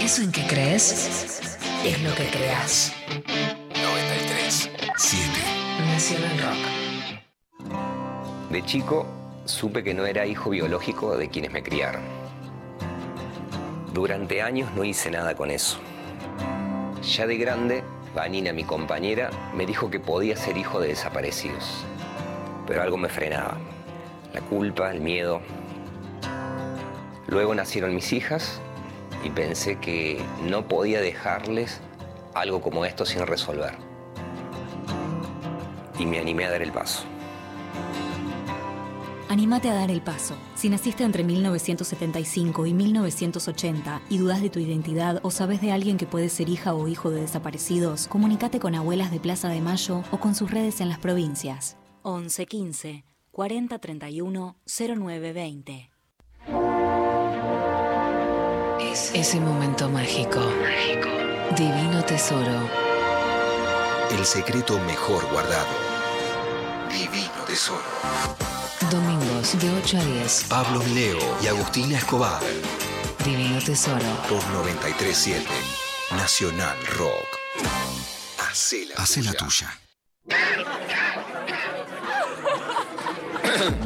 Eso en que crees es lo que creas. 93. 7. Nacional Rock. De chico supe que no era hijo biológico de quienes me criaron. Durante años no hice nada con eso. Ya de grande, Vanina, mi compañera, me dijo que podía ser hijo de desaparecidos. Pero algo me frenaba. La culpa, el miedo. Luego nacieron mis hijas y pensé que no podía dejarles algo como esto sin resolver. Y me animé a dar el paso. Anímate a dar el paso. Si naciste entre 1975 y 1980 y dudas de tu identidad o sabes de alguien que puede ser hija o hijo de desaparecidos, comunícate con Abuelas de Plaza de Mayo o con sus redes en las provincias. 11 15 40 Ese momento mágico. Divino tesoro. El secreto mejor guardado. Divino tesoro. Domingos de 8 a 10. Pablo Mileo y Agustina Escobar. Divino tesoro. Por 937 Nacional Rock. Hacé la, Hacé la tuya.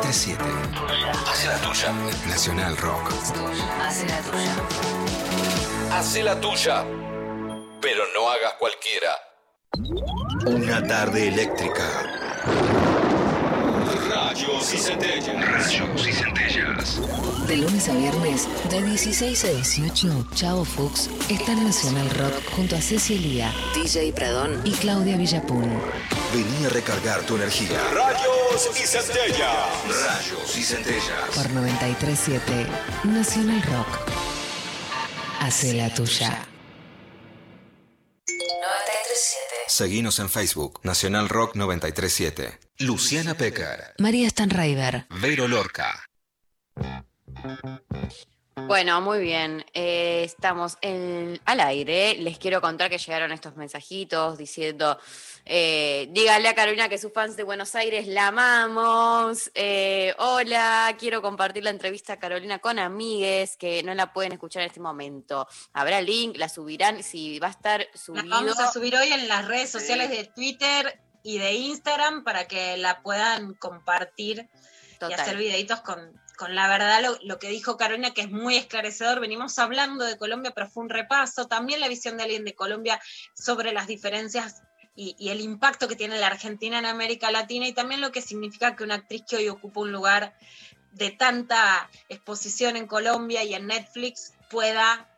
937 Hace la tuya. Nacional Rock. Hace la tuya. Hace la tuya. Pero no hagas cualquiera. Una tarde eléctrica. Rayos y centellas. Rayos y centellas. De lunes a viernes, de 16 a 18, Chavo Fuchs está en Nacional Rock junto a Ceci Lía, DJ Pradón y Claudia Villapun. Vení a recargar tu energía. Rayos y centellas. Rayos y centellas. Por 937 Nacional Rock. Hace la tuya. 937. Seguinos en Facebook. Nacional Rock 937. Luciana Pecker. María Stanraiver. Vero Lorca. Bueno, muy bien. Eh, estamos en- al aire. Les quiero contar que llegaron estos mensajitos diciendo, eh, dígale a Carolina que sus fans de Buenos Aires la amamos. Eh, hola, quiero compartir la entrevista a Carolina con amigues que no la pueden escuchar en este momento. Habrá link, la subirán, si va a estar La subido. vamos a subir hoy en las redes sociales de Twitter y de Instagram para que la puedan compartir Total. y hacer videitos con, con la verdad, lo, que dijo Carolina, que es muy esclarecedor. Venimos hablando de Colombia, pero fue un repaso. También la visión de alguien de Colombia sobre las diferencias y, y el impacto que tiene la Argentina en América Latina y también lo que significa que una actriz que hoy ocupa un lugar de tanta exposición en Colombia y en Netflix pueda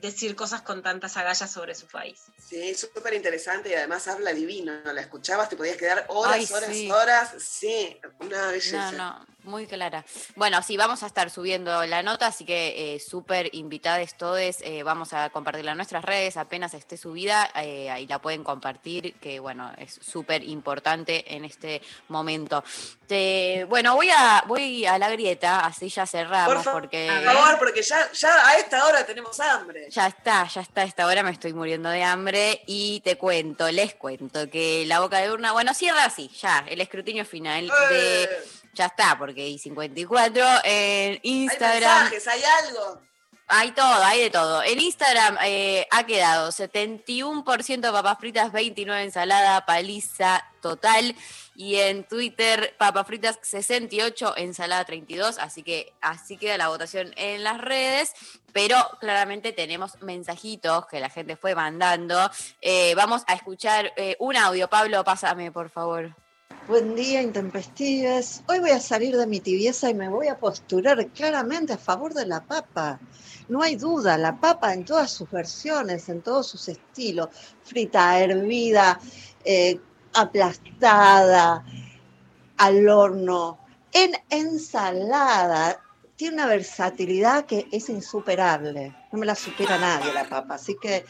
decir cosas con tantas agallas sobre su país. Sí, súper interesante y además habla divino. La escuchabas, te podías quedar horas, Ay, horas, sí. horas. Sí, una belleza. No, no, muy clara. Bueno, sí, vamos a estar subiendo la nota, así que eh, súper invitados todos. eh, vamos a compartirla en nuestras redes apenas esté subida. eh, ahí la pueden compartir, que bueno, es súper importante en este momento. Te- bueno, voy a, voy a la grieta, así ya cerramos, Por fa- porque Por favor, porque ya, ya a esta hora tenemos hambre. Ya está, ya está, a esta hora me estoy muriendo de hambre y te cuento, les cuento que la boca de urna, bueno, cierra así, ya, el escrutinio final de... Eh, Ya está, porque hay 54 en hay Instagram. mensajes, hay algo. Hay todo, hay de todo. En Instagram eh, ha quedado 71% papas fritas, 29 ensalada, paliza total. Y en Twitter, papas fritas 68, ensalada 32. Así que así queda la votación en las redes. Pero claramente tenemos mensajitos que la gente fue mandando. Eh, vamos a escuchar eh, un audio. Pablo, pásame, por favor. Buen día, intempestives. Hoy voy a salir de mi tibieza y me voy a postular claramente a favor de la papa. No hay duda, la papa en todas sus versiones, en todos sus estilos, frita, hervida, eh, aplastada, al horno, en ensalada, tiene una versatilidad que es insuperable. No me la supera nadie la papa, así que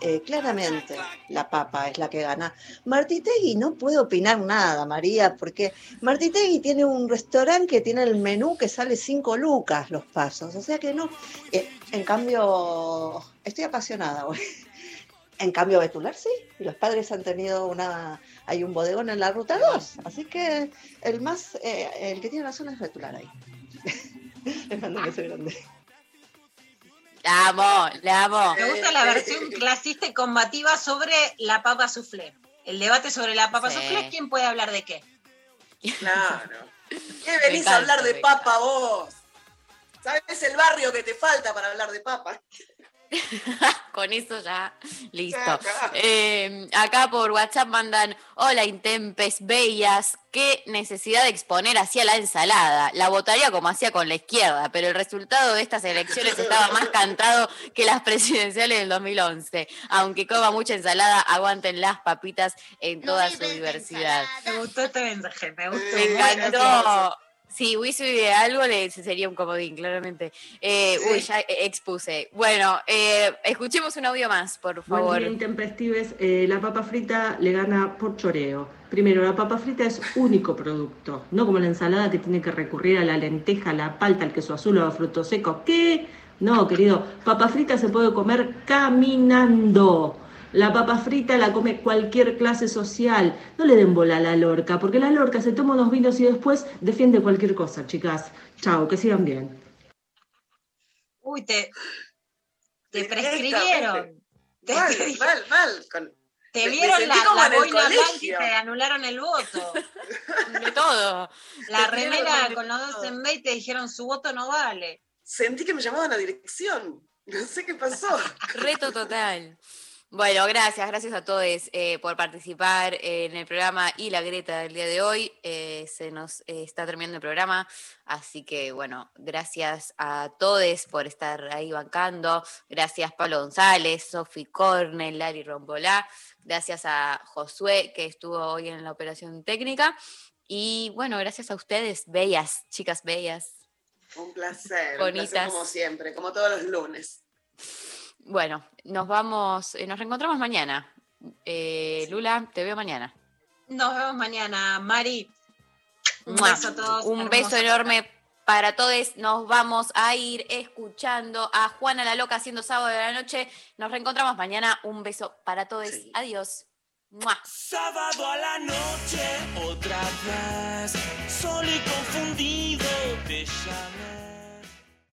eh, claramente la papa es la que gana. Martitegui no puede opinar nada, María, porque Martitegui tiene un restaurante que tiene el menú que sale cinco lucas los pasos, o sea que no. Eh, en cambio, estoy apasionada hoy. En cambio, Betular sí, los padres han tenido una, hay un bodegón en la ruta 2, así que el más, eh, el que tiene razón es Betular ahí. Les mando un beso grande. La amo, la amo. Me gusta la versión clasista y combativa sobre la papa soufflé. El debate sobre la papa Sí. soufflé, ¿quién puede hablar de qué? Claro. ¿Qué venís a hablar de papa vos? ¿Sabes el barrio que te falta para hablar de papa? Con eso ya, listo. Eh, acá por WhatsApp mandan, hola Intempes, bellas, qué necesidad de exponer hacia la ensalada. La votaría como hacía con la izquierda, pero el resultado de estas elecciones estaba más cantado que las presidenciales del 2011. Aunque coma mucha ensalada, aguanten las papitas en toda su diversidad. Me gustó este mensaje, me gustó. Me encantó. Si hubiese de algo, le sería un comodín, claramente. Eh, Uy, ya expuse. Bueno, eh, escuchemos un audio más, por Buen favor. día, intempestives. Eh, la papa frita le gana por choreo. Primero, la papa frita es único producto, no como la ensalada que tiene que recurrir a la lenteja, la palta, el queso azul o a frutos secos. ¿Qué? No, querido, papa frita se puede comer caminando. La papa frita la come cualquier clase social. No le den bola a la lorca, porque la lorca se toma unos vinos y después defiende cualquier cosa, chicas. Chao, que sigan bien. Uy, te, te prescribieron. Te, Mal, mal, mal. Con- te vieron la, la boina blanca y te anularon el voto. De todo. La remera con los dos en B y te dijeron su voto no vale. Sentí que me llamaban a dirección. No sé qué pasó. Reto total. Bueno, gracias, gracias a todos eh, por participar en el programa y la Greta del día de hoy. Eh, se nos eh, está terminando el programa, así que bueno, gracias a todos por estar ahí bancando. Gracias Pablo González, Sofi Cornel, Lari Rombolá. Gracias a Josué que estuvo hoy en la operación técnica. Y bueno, gracias a ustedes, bellas, chicas bellas. Un placer. Un placer Bonitas. como siempre, como todos los lunes. Bueno, nos vamos, eh, nos reencontramos mañana. Eh, Lula, te veo mañana. Nos vemos mañana, Mari. Un ¡Mua! beso a todos. Un beso enorme para todos. Nos vamos a ir escuchando a Juana la Loca haciendo sábado de la noche. Nos reencontramos mañana. Un beso para todos. Adiós. ¡Mua! Sábado a la noche, otra vez, solo y confundido te llamé.